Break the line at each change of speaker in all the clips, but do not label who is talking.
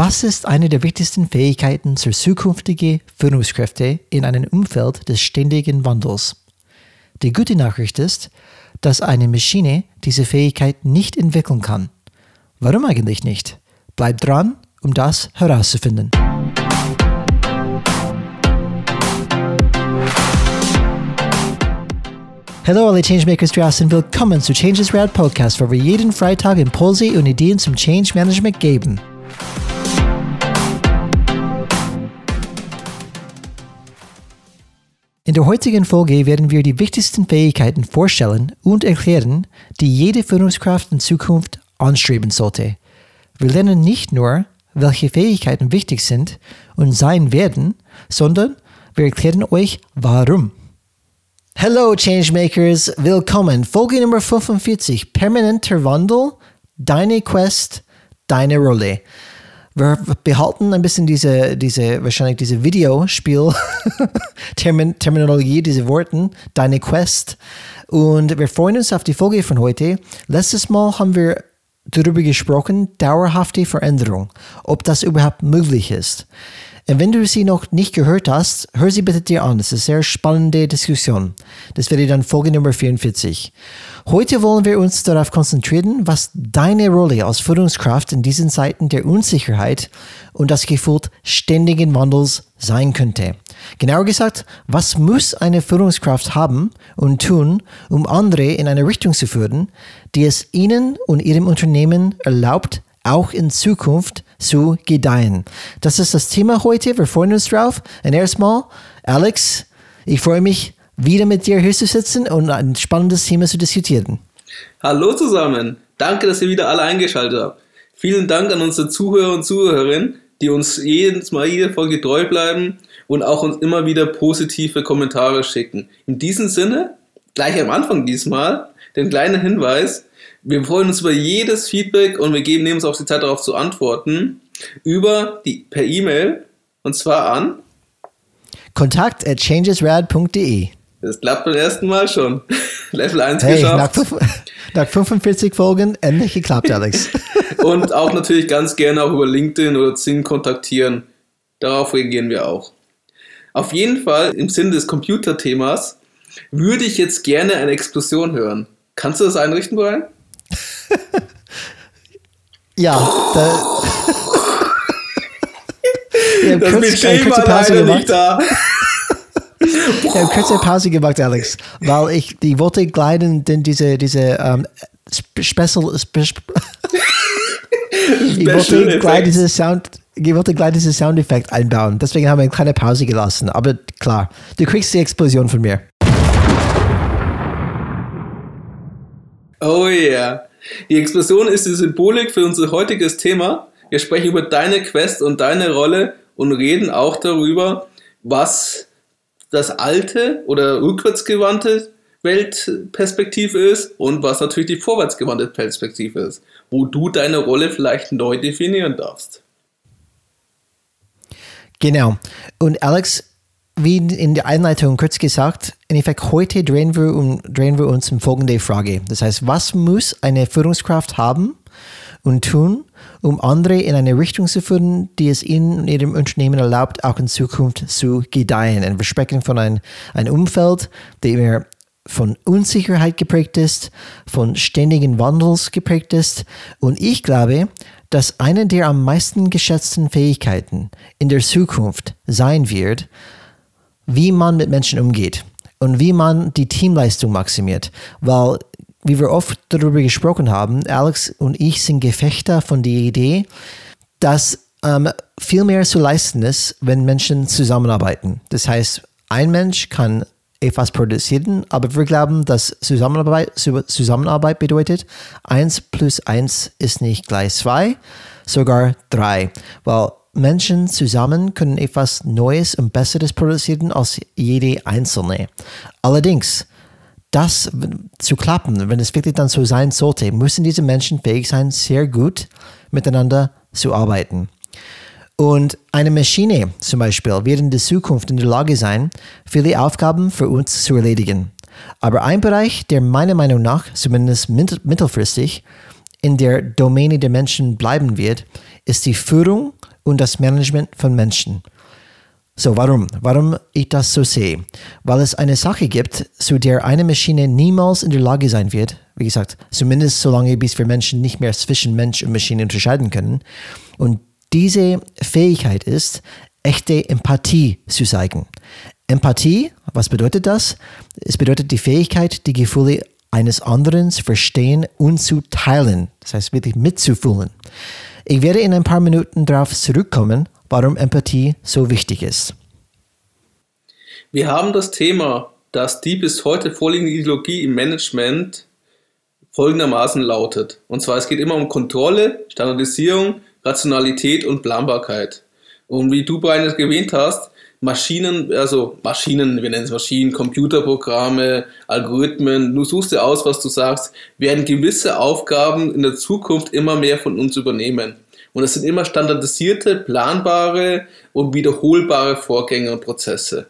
Was ist eine der wichtigsten Fähigkeiten für zukünftige Führungskräfte in einem Umfeld des ständigen Wandels? Die gute Nachricht ist, dass eine Maschine diese Fähigkeit nicht entwickeln kann. Warum eigentlich nicht? Bleibt dran, um das herauszufinden. Hallo alle Changemakers draußen, willkommen zu Changes Rad Podcast, wo wir jeden Freitag Impulse und Ideen zum Change Management geben. In der heutigen Folge werden wir die wichtigsten Fähigkeiten vorstellen und erklären, die jede Führungskraft in Zukunft anstreben sollte. Wir lernen nicht nur, welche Fähigkeiten wichtig sind und sein werden, sondern wir erklären euch warum. Hello Changemakers, willkommen. Folge Nummer 45, permanenter Wandel, deine Quest, deine Rolle. Wir behalten ein bisschen diese, diese wahrscheinlich diese Videospiel Termin Terminologie, diese Worten, deine Quest. Und wir freuen uns auf die Folge von heute. Letztes Mal haben wir darüber gesprochen, dauerhafte Veränderung, ob das überhaupt möglich ist. Und wenn du sie noch nicht gehört hast, hör sie bitte dir an. Das ist eine sehr spannende Diskussion. Das wäre dann Folge Nummer 44. Heute wollen wir uns darauf konzentrieren, was deine Rolle als Führungskraft in diesen Zeiten der Unsicherheit und das Gefühl ständigen Wandels sein könnte. Genauer gesagt, was muss eine Führungskraft haben und tun, um andere in eine Richtung zu führen, die es ihnen und ihrem Unternehmen erlaubt, auch in Zukunft zu gedeihen. Das ist das Thema heute. Wir freuen uns drauf. Und erstmal, Alex, ich freue mich, wieder mit dir hier zu sitzen und ein spannendes Thema zu diskutieren.
Hallo zusammen. Danke, dass ihr wieder alle eingeschaltet habt. Vielen Dank an unsere Zuhörer und Zuhörerinnen, die uns jedes Mal jede Folge treu bleiben und auch uns immer wieder positive Kommentare schicken. In diesem Sinne, gleich am Anfang diesmal, den kleinen Hinweis, wir freuen uns über jedes Feedback und wir geben nehmen uns auch die Zeit darauf zu antworten über die per E-Mail und zwar an
kontakt at changesrad.de.
Das klappt beim ersten Mal schon. Level 1
hey,
geschafft.
Nach, nach 45 Folgen endlich geklappt, Alex.
und auch natürlich ganz gerne auch über LinkedIn oder Zing kontaktieren. Darauf reagieren wir auch. Auf jeden Fall im Sinne des Computerthemas würde ich jetzt gerne eine Explosion hören. Kannst du das einrichten, Brian?
ja, da.
ja, das Budget war leider nicht da.
Ich habe kurze Pause gemacht, Alex, weil ich die wollte gleiten, denn diese, diese ähm, Special, Spe ich wollte gleich diese Sound, ich wollte gleich diesen Soundeffekt einbauen. Deswegen haben wir eine kleine Pause gelassen. Aber klar, du kriegst die Explosion von mir.
Oh yeah. Die Explosion ist die Symbolik für unser heutiges Thema. Wir sprechen über deine Quest und deine Rolle und reden auch darüber, was das alte oder rückwärtsgewandte Weltperspektive ist und was natürlich die vorwärtsgewandte Perspektive ist, wo du deine Rolle vielleicht neu definieren darfst.
Genau. Und Alex, wie in der Einleitung kurz gesagt, in Effekt heute drehen wir, um, drehen wir uns um folgende Frage. Das heißt, was muss eine Führungskraft haben und tun, um andere in eine Richtung zu führen, die es ihnen und ihrem Unternehmen erlaubt, auch in Zukunft zu gedeihen. Und wir sprechen von einem ein Umfeld, dem von Unsicherheit geprägt ist, von ständigen Wandels geprägt ist. Und ich glaube, dass eine der am meisten geschätzten Fähigkeiten in der Zukunft sein wird, wie man mit Menschen umgeht und wie man die Teamleistung maximiert. Weil, wie wir oft darüber gesprochen haben, Alex und ich sind Gefechter von der Idee, dass ähm, viel mehr zu leisten ist, wenn Menschen zusammenarbeiten. Das heißt, ein Mensch kann etwas produzieren, aber wir glauben, dass Zusammenarbeit, Zusammenarbeit bedeutet, 1 plus 1 ist nicht gleich 2, sogar 3. Weil Menschen zusammen können etwas Neues und Besseres produzieren als jede Einzelne. Allerdings, das zu klappen, wenn es wirklich dann so sein sollte, müssen diese Menschen fähig sein, sehr gut miteinander zu arbeiten. Und eine Maschine zum Beispiel wird in der Zukunft in der Lage sein, viele Aufgaben für uns zu erledigen. Aber ein Bereich, der meiner Meinung nach, zumindest mittelfristig, in der Domäne der Menschen bleiben wird, ist die Führung und das Management von Menschen. So, warum? Warum ich das so sehe? Weil es eine Sache gibt, zu der eine Maschine niemals in der Lage sein wird, wie gesagt, zumindest solange bis wir Menschen nicht mehr zwischen Mensch und Maschine unterscheiden können. Und diese Fähigkeit ist, echte Empathie zu zeigen. Empathie, was bedeutet das? Es bedeutet die Fähigkeit, die Gefühle eines anderen zu verstehen und zu teilen. Das heißt, wirklich mitzufühlen. Ich werde in ein paar Minuten darauf zurückkommen, warum Empathie so wichtig ist.
Wir haben das Thema, dass die bis heute vorliegende Ideologie im Management folgendermaßen lautet. Und zwar, es geht immer um Kontrolle, Standardisierung, Rationalität und Planbarkeit. Und wie du bereits erwähnt hast, Maschinen, also Maschinen, wir nennen es Maschinen, Computerprogramme, Algorithmen, du suchst dir aus, was du sagst, werden gewisse Aufgaben in der Zukunft immer mehr von uns übernehmen. Und es sind immer standardisierte, planbare und wiederholbare Vorgänge und Prozesse.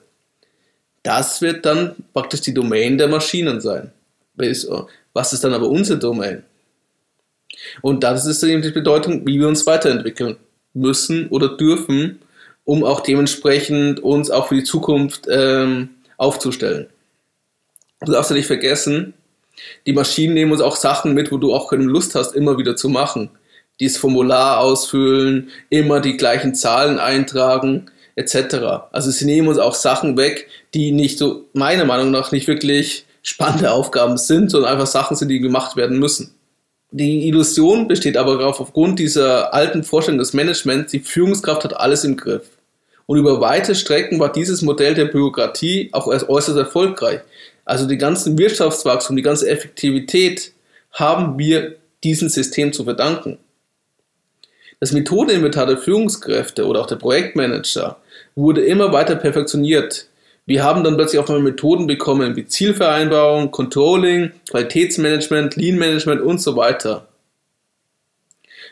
Das wird dann praktisch die Domain der Maschinen sein. Was ist dann aber unsere Domain? Und das ist eben die Bedeutung, wie wir uns weiterentwickeln müssen oder dürfen, um auch dementsprechend uns auch für die Zukunft ähm, aufzustellen. Du darfst ja nicht vergessen, die Maschinen nehmen uns auch Sachen mit, wo du auch keine Lust hast, immer wieder zu machen. Dieses Formular ausfüllen, immer die gleichen Zahlen eintragen, etc. Also sie nehmen uns auch Sachen weg, die nicht so, meiner Meinung nach, nicht wirklich spannende Aufgaben sind, sondern einfach Sachen sind, die gemacht werden müssen. Die Illusion besteht aber darauf, aufgrund dieser alten Vorstellung des Managements, die Führungskraft hat alles im Griff. Und über weite Strecken war dieses Modell der Bürokratie auch äußerst erfolgreich. Also die ganzen Wirtschaftswachstum, die ganze Effektivität haben wir diesem System zu verdanken. Das Methodeninventar der Führungskräfte oder auch der Projektmanager wurde immer weiter perfektioniert. Wir haben dann plötzlich auch mal Methoden bekommen wie Zielvereinbarung, Controlling, Qualitätsmanagement, Lean Management und so weiter.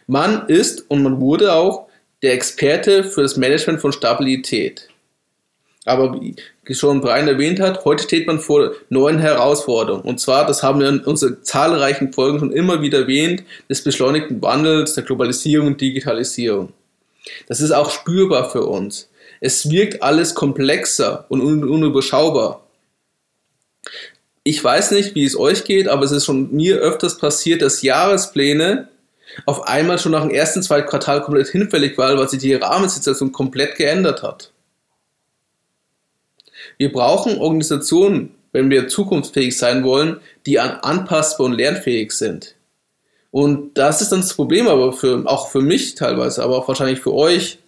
Man ist und man wurde auch der Experte für das Management von Stabilität. Aber wie schon Brian erwähnt hat, heute steht man vor neuen Herausforderungen. Und zwar, das haben wir in unseren zahlreichen Folgen schon immer wieder erwähnt, des beschleunigten Wandels, der Globalisierung und Digitalisierung. Das ist auch spürbar für uns. Es wirkt alles komplexer und unüberschaubar. Ich weiß nicht, wie es euch geht, aber es ist schon mir öfters passiert, dass Jahrespläne auf einmal schon nach dem ersten, zweiten Quartal komplett hinfällig war, weil sich die Rahmensituation komplett geändert hat. Wir brauchen Organisationen, wenn wir zukunftsfähig sein wollen, die anpassbar und lernfähig sind. Und das ist dann das Problem, aber für, auch für mich teilweise, aber auch wahrscheinlich für euch.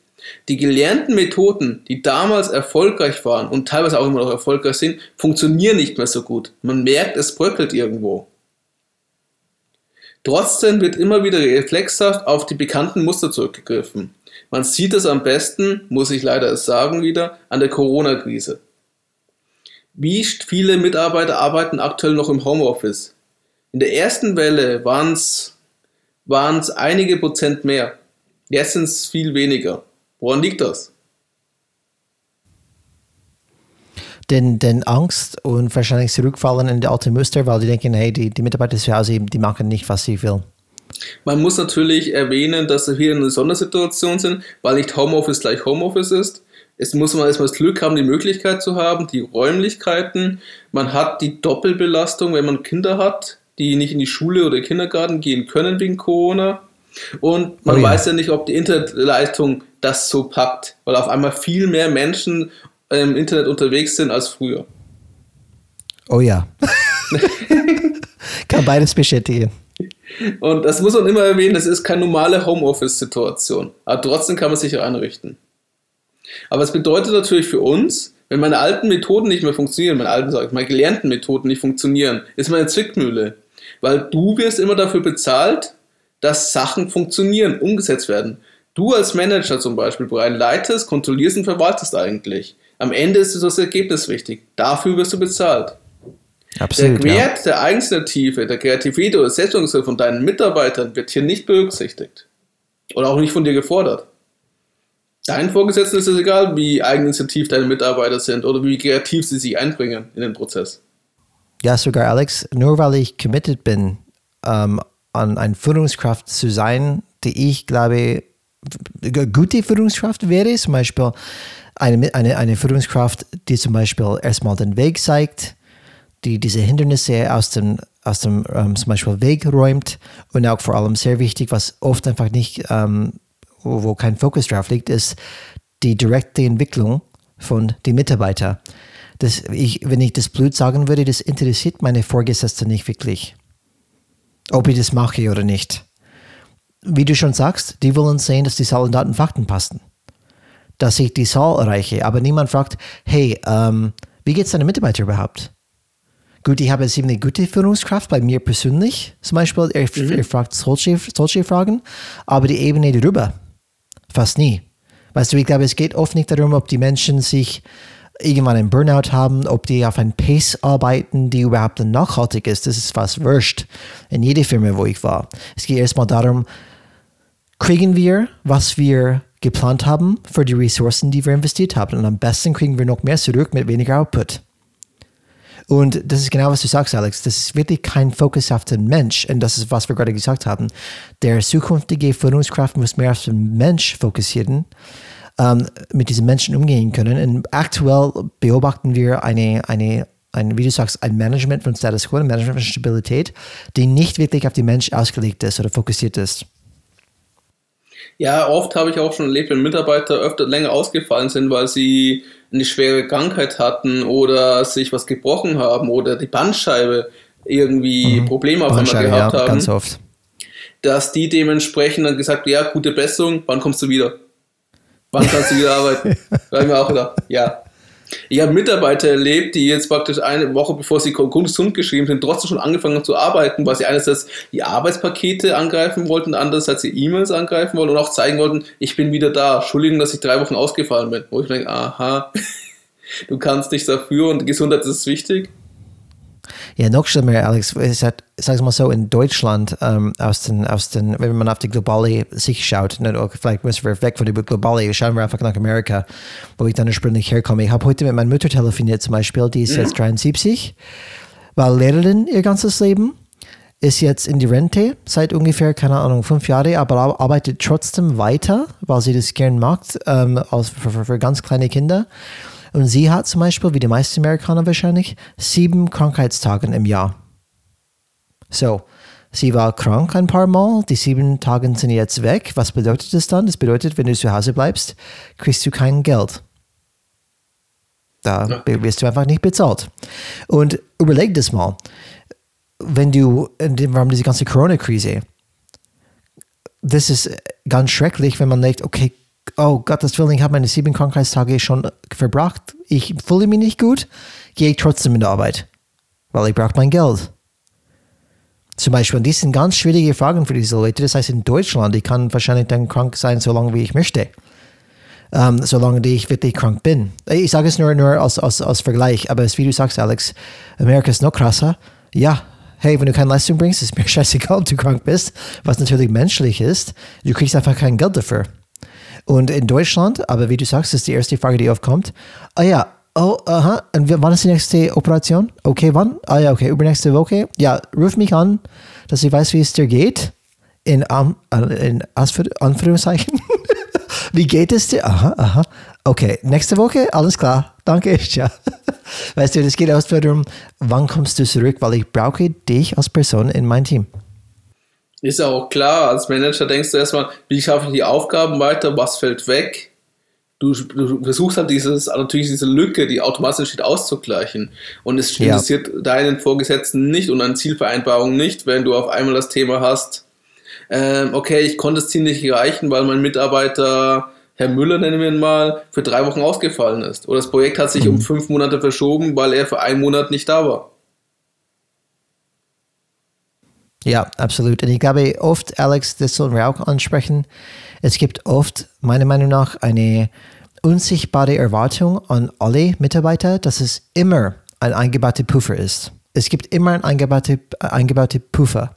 Die gelernten Methoden, die damals erfolgreich waren und teilweise auch immer noch erfolgreich sind, funktionieren nicht mehr so gut. Man merkt, es bröckelt irgendwo. Trotzdem wird immer wieder reflexhaft auf die bekannten Muster zurückgegriffen. Man sieht es am besten, muss ich leider sagen wieder, an der Corona-Krise. Wie viele Mitarbeiter arbeiten aktuell noch im Homeoffice? In der ersten Welle waren es einige Prozent mehr. Jetzt sind es viel weniger. Woran liegt das?
den, den Angst und wahrscheinlich zurückfallen in die alte Muster, weil die denken, hey, die, die Mitarbeiter zu Hause, die machen nicht, was sie will.
Man muss natürlich erwähnen, dass wir hier in einer Sondersituation sind, weil nicht Homeoffice gleich Homeoffice ist. Es muss man erstmal das Glück haben, die Möglichkeit zu haben, die Räumlichkeiten. Man hat die Doppelbelastung, wenn man Kinder hat, die nicht in die Schule oder Kindergarten gehen können wegen Corona. Und man oh ja. weiß ja nicht, ob die Internetleitung das so packt, weil auf einmal viel mehr Menschen im Internet unterwegs sind als früher.
Oh ja. Kann beides bestätigen.
Und das muss man immer erwähnen, das ist keine normale Homeoffice-Situation. Aber trotzdem kann man sich einrichten. Aber es bedeutet natürlich für uns, wenn meine alten Methoden nicht mehr funktionieren, meine alten, sag meine gelernten Methoden nicht funktionieren, ist meine Zwickmühle. Weil du wirst immer dafür bezahlt, dass Sachen funktionieren, umgesetzt werden. Du als Manager zum Beispiel, Brian, leitest, kontrollierst und verwaltest eigentlich. Am Ende ist das Ergebnis wichtig. Dafür wirst du bezahlt. Absolut, der Wert ja. der Eigeninitiative, der Kreativität oder Selbstorganisation von deinen Mitarbeitern wird hier nicht berücksichtigt. Oder auch nicht von dir gefordert. Deinen Vorgesetzten ist es egal, wie eigeninitiativ deine Mitarbeiter sind oder wie kreativ sie sich einbringen in den Prozess.
Ja, sogar Alex, nur weil ich committed bin, ähm, an eine Führungskraft zu sein, die ich glaube, gute Führungskraft wäre, zum Beispiel eine, eine, eine Führungskraft, die zum Beispiel erstmal den Weg zeigt, die diese Hindernisse aus dem, aus dem ähm, zum Beispiel Weg räumt und auch vor allem sehr wichtig, was oft einfach nicht, ähm, wo, kein Fokus drauf liegt, ist die direkte Entwicklung von den Mitarbeitern. Das, ich, wenn ich das blöd sagen würde, das interessiert meine Vorgesetzte nicht wirklich, ob ich das mache oder nicht. Wie du schon sagst, die wollen sehen, dass die Zahlen, Daten, Fakten passen. Dass ich die Zahl erreiche, aber niemand fragt, hey, ähm, wie geht es deinen Mitarbeiter überhaupt? Gut, ich habe jetzt eben eine gute Führungskraft bei mir persönlich, zum Beispiel, er, mhm. er fragt solche, solche Fragen, aber die Ebene darüber, fast nie. Weißt du, ich glaube, es geht oft nicht darum, ob die Menschen sich irgendwann einen Burnout haben, ob die auf ein Pace arbeiten, die überhaupt nachhaltig ist. Das ist fast wurscht in jeder Firma, wo ich war. Es geht erstmal darum, kriegen wir, was wir geplant haben für die Ressourcen, die wir investiert haben. Und am besten kriegen wir noch mehr zurück mit weniger Output. Und das ist genau, was du sagst, Alex. Das ist wirklich kein Fokus auf den Mensch. Und das ist, was wir gerade gesagt haben. Der zukünftige Führungskraft muss mehr auf den Mensch fokussieren ähm, mit diesen Menschen umgehen können. Und aktuell beobachten wir eine, eine, ein, wie du sagst, ein Management von Status Quo, ein Management von Stabilität, die nicht wirklich auf den Mensch ausgelegt ist oder fokussiert ist.
Ja, oft habe ich auch schon erlebt, wenn Mitarbeiter öfter länger ausgefallen sind, weil sie eine schwere Krankheit hatten oder sich was gebrochen haben oder die Bandscheibe irgendwie mhm. Probleme auf einmal gehabt ja, haben. Ganz oft. Dass die dementsprechend dann gesagt, ja, gute Besserung, wann kommst du wieder? Wann kannst du wieder arbeiten? da habe ich mir auch gedacht, ja. Ich habe Mitarbeiter erlebt, die jetzt praktisch eine Woche bevor sie gesund geschrieben sind, trotzdem schon angefangen haben zu arbeiten, weil sie einerseits die Arbeitspakete angreifen wollten, andererseits die E-Mails angreifen wollten und auch zeigen wollten, ich bin wieder da. Entschuldigung, dass ich drei Wochen ausgefallen bin. Wo ich denke, aha, du kannst nichts dafür und Gesundheit ist wichtig.
Ja, noch schlimmer, Alex, es hat, sag mal so, in Deutschland, ähm, aus den, aus den, wenn man auf die globale Sicht schaut, ne, vielleicht müssen wir weg von der globale, schauen wir einfach nach Amerika, wo ich dann ursprünglich herkomme. Ich habe heute mit meiner Mutter telefoniert zum Beispiel, die ist mhm. jetzt 73, war Lehrerin ihr ganzes Leben, ist jetzt in die Rente seit ungefähr, keine Ahnung, fünf Jahren, aber arbeitet trotzdem weiter, weil sie das gern macht, ähm, für, für, für ganz kleine Kinder. Und sie hat zum Beispiel, wie die meisten Amerikaner wahrscheinlich, sieben Krankheitstage im Jahr. So, sie war krank ein paar Mal, die sieben Tage sind jetzt weg. Was bedeutet das dann? Das bedeutet, wenn du zu Hause bleibst, kriegst du kein Geld. Da wirst du einfach nicht bezahlt. Und überleg das mal, wenn du, im Rahmen dieser ganzen Corona-Krise, das ist ganz schrecklich, wenn man denkt, okay, oh Gottes Willen, ich habe meine sieben Krankheitstage schon verbracht, ich fühle mich nicht gut, gehe ich trotzdem in die Arbeit, weil ich brauche mein Geld. Zum Beispiel, und das sind ganz schwierige Fragen für diese Leute. Das heißt, in Deutschland, ich kann wahrscheinlich dann krank sein, so lange wie ich möchte. Um, ähm, solange ich wirklich krank bin. Ich sage es nur, nur als, als, als Vergleich, aber wie du sagst, Alex, Amerika ist noch krasser. Ja, hey, wenn du keine Leistung bringst, ist mir scheißegal, ob du krank bist, was natürlich menschlich ist. Du kriegst einfach kein Geld dafür. Und in Deutschland, aber wie du sagst, ist die erste Frage, die aufkommt. Ah ja, oh, aha, und wann ist die nächste Operation? Okay, wann? Ah ja, okay, übernächste Woche. Ja, ruf mich an, dass ich weiß, wie es dir geht. In, um, in Anführungszeichen. wie geht es dir? Aha, aha. Okay, nächste Woche, alles klar. Danke, ja. Weißt du, das geht aus darum, wann kommst du zurück, weil ich brauche dich als Person in mein Team.
Ist ja auch klar, als Manager denkst du erstmal, wie schaffe ich die Aufgaben weiter, was fällt weg? Du, du versuchst halt dieses, natürlich diese Lücke, die automatisch entsteht, auszugleichen. Und es ja. interessiert deinen Vorgesetzten nicht und eine Zielvereinbarung nicht, wenn du auf einmal das Thema hast, ähm, okay, ich konnte das Ziel nicht erreichen, weil mein Mitarbeiter, Herr Müller nennen wir ihn mal, für drei Wochen ausgefallen ist. Oder das Projekt hat sich mhm. um fünf Monate verschoben, weil er für einen Monat nicht da war.
Ja, absolut. Und ich glaube, oft, Alex, das sollen wir auch ansprechen, es gibt oft, meiner Meinung nach, eine unsichtbare Erwartung an alle Mitarbeiter, dass es immer ein eingebauter Puffer ist. Es gibt immer ein eingebaute, eingebaute Puffer.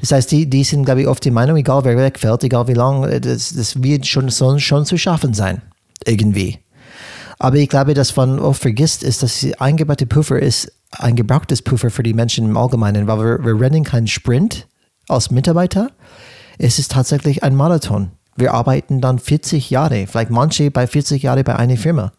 Das heißt, die, die sind, glaube ich, oft die Meinung, egal wer wegfällt, egal wie lange, das, das wird schon, schon zu schaffen sein. Irgendwie. Aber ich glaube, dass man oft vergisst, ist, dass die eingebaute Puffer ist ein gebrauchtes Puffer für die Menschen im Allgemeinen, weil wir, wir rennen keinen Sprint als Mitarbeiter. Es ist tatsächlich ein Marathon. Wir arbeiten dann 40 Jahre, vielleicht manche bei 40 Jahre bei einer Firma.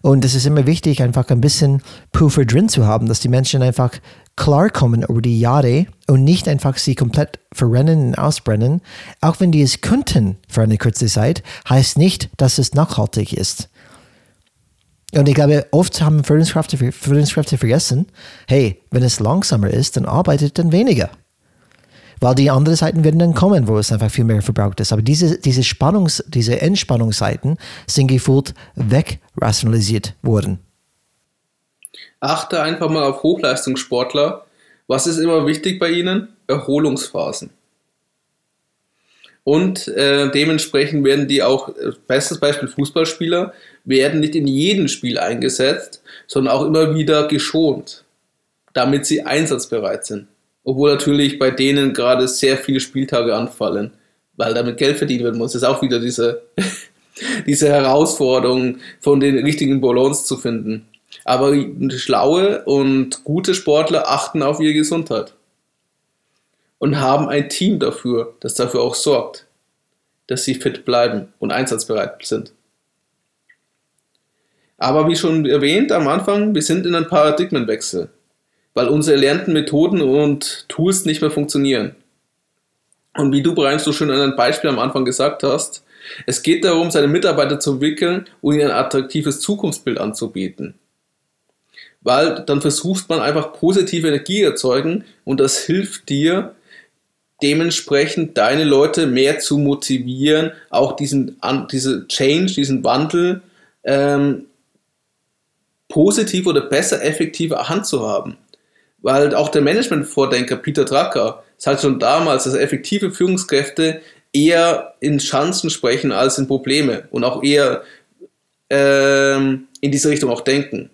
Und es ist immer wichtig, einfach ein bisschen Puffer drin zu haben, dass die Menschen einfach klarkommen über die Jahre und nicht einfach sie komplett verrennen und ausbrennen. Auch wenn die es könnten für eine kurze Zeit, heißt nicht, dass es nachhaltig ist. Und ich glaube, oft haben Führungskräfte, Führungskräfte vergessen, hey, wenn es langsamer ist, dann arbeitet dann weniger. Weil die anderen Seiten werden dann kommen, wo es einfach viel mehr verbraucht ist. Aber diese, diese Spannungs-, diese Entspannungsseiten sind gefühlt wegrationalisiert worden.
Achte einfach mal auf Hochleistungssportler. Was ist immer wichtig bei ihnen? Erholungsphasen. Und äh, dementsprechend werden die auch, äh, bestes Beispiel Fußballspieler, werden nicht in jedem Spiel eingesetzt, sondern auch immer wieder geschont, damit sie einsatzbereit sind. Obwohl natürlich bei denen gerade sehr viele Spieltage anfallen, weil damit Geld verdient werden muss. Das ist auch wieder diese, diese Herausforderung, von den richtigen Balance zu finden. Aber schlaue und gute Sportler achten auf ihre Gesundheit und haben ein Team dafür, das dafür auch sorgt, dass sie fit bleiben und einsatzbereit sind. Aber wie schon erwähnt am Anfang, wir sind in einem Paradigmenwechsel, weil unsere erlernten Methoden und Tools nicht mehr funktionieren. Und wie du bereits so schön an einem Beispiel am Anfang gesagt hast, es geht darum, seine Mitarbeiter zu entwickeln und ihnen ein attraktives Zukunftsbild anzubieten weil dann versucht man einfach positive Energie erzeugen und das hilft dir dementsprechend deine Leute mehr zu motivieren, auch diesen diese Change, diesen Wandel ähm, positiv oder besser effektiver Hand zu haben. Weil auch der Management-Vordenker Peter Drucker sagt schon damals, dass effektive Führungskräfte eher in Chancen sprechen als in Probleme und auch eher ähm, in diese Richtung auch denken.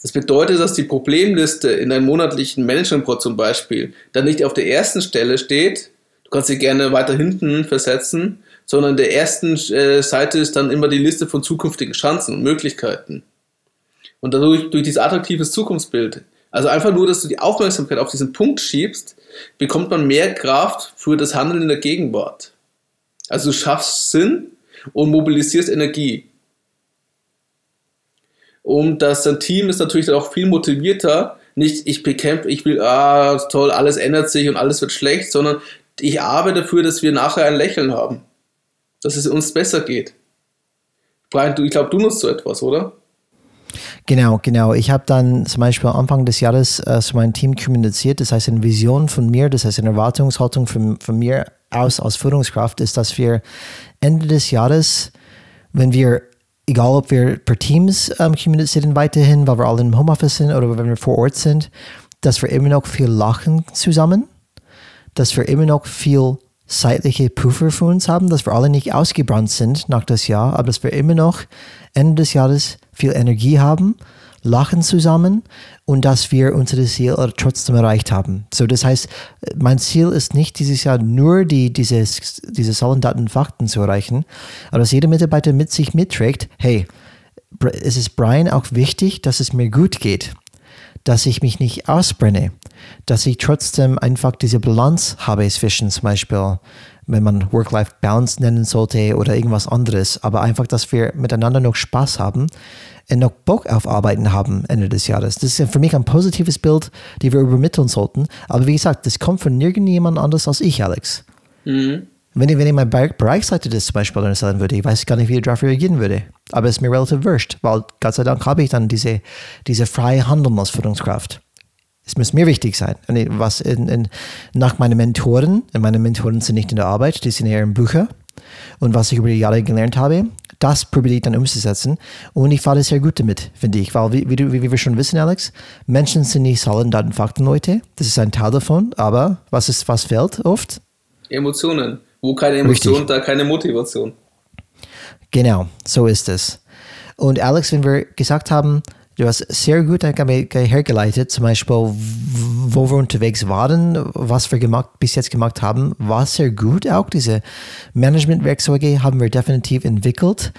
Das bedeutet, dass die Problemliste in einem monatlichen Management-Report zum Beispiel dann nicht auf der ersten Stelle steht, du kannst sie gerne weiter hinten versetzen, sondern der ersten äh, Seite ist dann immer die Liste von zukünftigen Chancen und Möglichkeiten. Und dadurch, durch dieses attraktives Zukunftsbild, also einfach nur, dass du die Aufmerksamkeit auf diesen Punkt schiebst, bekommt man mehr Kraft für das Handeln in der Gegenwart. Also du schaffst Sinn und mobilisierst Energie. Und das Team ist natürlich dann auch viel motivierter. Nicht, ich bekämpfe, ich will, ah, toll, alles ändert sich und alles wird schlecht, sondern ich arbeite dafür, dass wir nachher ein Lächeln haben. Dass es uns besser geht. Brian, du, ich glaube, du nutzt so etwas, oder?
Genau, genau. Ich habe dann zum Beispiel Anfang des Jahres äh, zu meinem Team kommuniziert. Das heißt, eine Vision von mir, das heißt, eine Erwartungshaltung von, von mir aus als Führungskraft ist, dass wir Ende des Jahres, wenn wir egal ob wir per Teams ähm, kommunizieren weiterhin, weil wir alle im Homeoffice sind oder wenn wir vor Ort sind, dass wir immer noch viel lachen zusammen, dass wir immer noch viel zeitliche Puffer für uns haben, dass wir alle nicht ausgebrannt sind nach das Jahr, aber dass wir immer noch Ende des Jahres viel Energie haben lachen zusammen und dass wir unsere Ziel trotzdem erreicht haben. So, das heißt, mein Ziel ist nicht dieses Jahr nur die, diese, diese Zahlen, Daten, Fakten zu erreichen, aber dass jeder Mitarbeiter mit sich mitträgt, hey, es ist Brian auch wichtig, dass es mir gut geht, dass ich mich nicht ausbrenne, dass ich trotzdem einfach diese Balance habe zwischen zum Beispiel wenn man Work-Life-Balance nennen sollte oder irgendwas anderes, aber einfach, dass wir miteinander noch Spaß haben und noch Bock auf Arbeiten haben Ende des Jahres. Das ist für mich ein positives Bild, die wir übermitteln sollten. Aber wie gesagt, das kommt von nirgendjemand anders als ich, Alex. Mhm. Wenn ich, wenn ich mein Bereichsleiter das zum Beispiel erzählen würde, ich weiß gar nicht, wie ich darauf reagieren würde. Aber es ist mir relativ wurscht, weil Gott sei Dank habe ich dann diese, diese freie Handeln als Führungskraft. Es muss mir wichtig sein. Was in, in, nach meinen Mentoren, meine Mentoren sind nicht in der Arbeit, die sind eher im Bücher. Und was ich über die Jahre gelernt habe, das probiere ich dann umzusetzen. Und ich fahre sehr gut damit, finde ich. Weil, wie, wie, wie, wir schon wissen, Alex, Menschen sind nicht Zahlen, Daten, Fakten, Leute. Das ist ein Teil davon. Aber was, ist, was fehlt oft?
Emotionen. Wo keine Emotion, Richtig. da keine Motivation.
Genau, so ist es. Und Alex, wenn wir gesagt haben, du hast sehr gut hergeleitet, zum Beispiel, wo wir unterwegs waren, was wir gemacht, bis jetzt gemacht haben, war sehr gut. Auch diese Managementwerkzeuge haben wir definitiv entwickelt.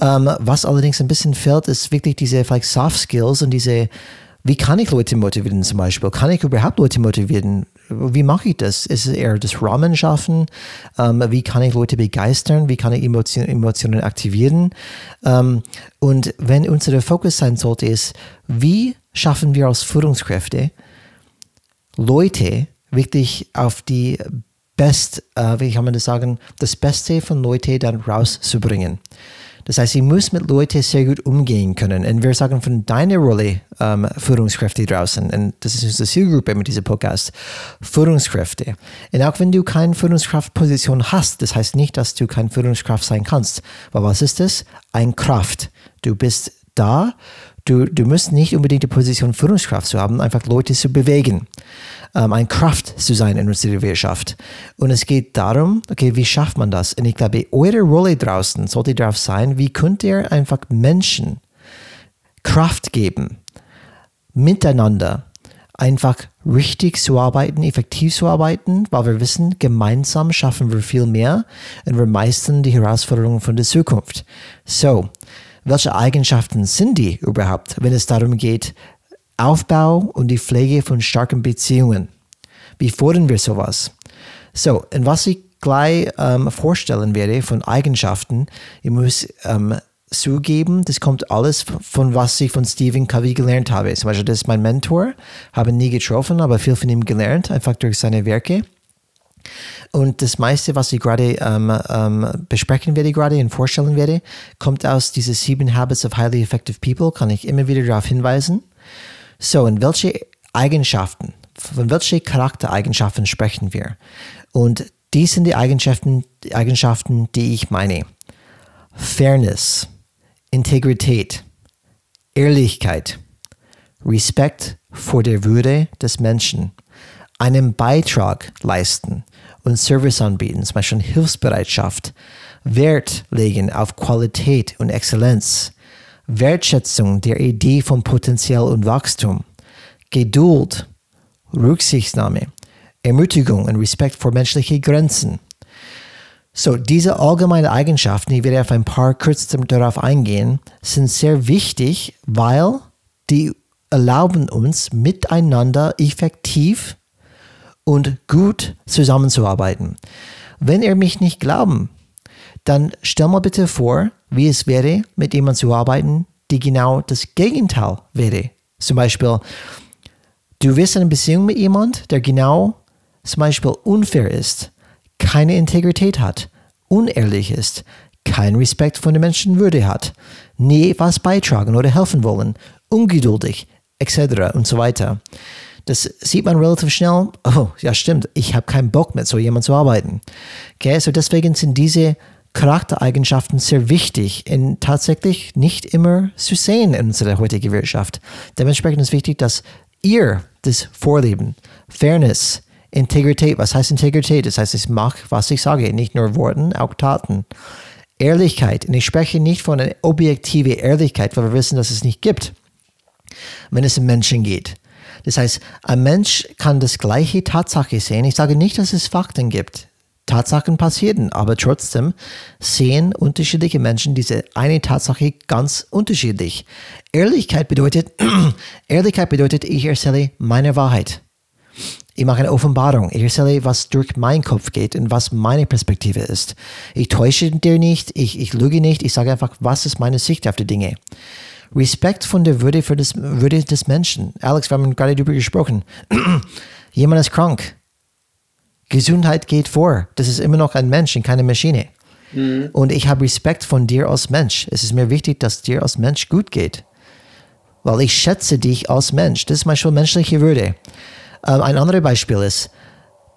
Ähm, was allerdings ein bisschen fehlt, ist wirklich diese vielleicht Soft Skills und diese wie kann ich Leute motivieren zum Beispiel? Kann ich überhaupt Leute motivieren? Wie mache ich das? Ist es eher das Rahmen schaffen? Ähm, wie kann ich Leute begeistern? Wie kann ich Emotionen, Emotionen aktivieren? Ähm, und wenn unser Fokus sein sollte, ist, wie schaffen wir als Führungskräfte Leute wirklich auf die Best, äh, wie kann man das sagen, das Beste von Leuten dann rauszubringen. Das heißt, sie muss mit Leuten sehr gut umgehen können. Und wir sagen von deiner Rolle ähm, Führungskräfte draußen, und das ist unsere Zielgruppe mit diesem Podcast, Führungskräfte. Und auch wenn du keine Führungskraftposition hast, das heißt nicht, dass du kein Führungskraft sein kannst. Aber was ist das? Ein Kraft. Du bist da, du, du musst nicht unbedingt die Position Führungskraft zu haben, einfach Leute zu bewegen ähm, ein Kraft zu sein in unserer Wirtschaft. Und es geht darum, okay, wie schafft man das? Und ich glaube, eure Rolle draußen sollte darauf sein, wie könnt ihr einfach Menschen Kraft geben, miteinander einfach richtig zu arbeiten, effektiv zu arbeiten, weil wir wissen, gemeinsam schaffen wir viel mehr und wir meistern die Herausforderungen von der Zukunft. So, welche Eigenschaften sind die überhaupt, wenn es darum geht, Aufbau und die Pflege von starken Beziehungen. Wie fordern wir sowas? So, und was ich gleich ähm, vorstellen werde von Eigenschaften, ich muss ähm, zugeben, das kommt alles von was ich von Stephen Covey gelernt habe. Zum Beispiel, das ist mein Mentor, habe ihn nie getroffen, aber viel von ihm gelernt, einfach durch seine Werke. Und das meiste, was ich gerade ähm, ähm, besprechen werde, gerade und vorstellen werde, kommt aus diesen Seven Habits of Highly Effective People, kann ich immer wieder darauf hinweisen. So, in welche Eigenschaften, von welchen Charaktereigenschaften sprechen wir? Und dies sind die Eigenschaften, die Eigenschaften, die ich meine. Fairness, Integrität, Ehrlichkeit, Respekt vor der Würde des Menschen, einen Beitrag leisten und Service anbieten, zum Beispiel Hilfsbereitschaft, Wert legen auf Qualität und Exzellenz, Wertschätzung der Idee von Potenzial und Wachstum, Geduld, Rücksichtnahme, Ermutigung und Respekt vor menschlichen Grenzen. So, diese allgemeinen Eigenschaften, ich werde auf ein paar kurz darauf eingehen, sind sehr wichtig, weil die erlauben uns miteinander effektiv und gut zusammenzuarbeiten. Wenn ihr mich nicht glauben, dann stell mal bitte vor, wie es wäre, mit jemandem zu arbeiten, die genau das Gegenteil wäre. Zum Beispiel, du wirst eine Beziehung mit jemandem, der genau zum Beispiel unfair ist, keine Integrität hat, unehrlich ist, keinen Respekt von der Menschenwürde hat, nie etwas beitragen oder helfen wollen, ungeduldig, etc. und so weiter. Das sieht man relativ schnell. Oh, ja, stimmt. Ich habe keinen Bock mit so jemandem zu arbeiten. Okay, so deswegen sind diese Charaktereigenschaften sehr wichtig und tatsächlich nicht immer zu sehen in unserer heutigen Wirtschaft. Dementsprechend ist wichtig, dass ihr das vorleben. Fairness, Integrität. Was heißt Integrität? Das heißt, ich mache, was ich sage, nicht nur Worten, auch Taten. Ehrlichkeit. Und ich spreche nicht von einer objektiven Ehrlichkeit, weil wir wissen, dass es nicht gibt, wenn es um Menschen geht. Das heißt, ein Mensch kann das gleiche Tatsache sehen. Ich sage nicht, dass es Fakten gibt. Tatsachen passierten, aber trotzdem sehen unterschiedliche Menschen diese eine Tatsache ganz unterschiedlich. Ehrlichkeit bedeutet, Ehrlichkeit bedeutet, ich erzähle meine Wahrheit. Ich mache eine Offenbarung. Ich erzähle, was durch meinen Kopf geht und was meine Perspektive ist. Ich täusche dir nicht, ich, ich lüge nicht, ich sage einfach, was ist meine Sicht auf die Dinge. Respekt von der Würde, für das, Würde des Menschen. Alex, wir haben gerade darüber gesprochen. Jemand ist krank Gesundheit geht vor. Das ist immer noch ein Mensch und keine Maschine. Mhm. Und ich habe Respekt von dir als Mensch. Es ist mir wichtig, dass dir als Mensch gut geht. Weil ich schätze dich als Mensch. Das ist manchmal menschliche Würde. Ähm, ein anderes Beispiel ist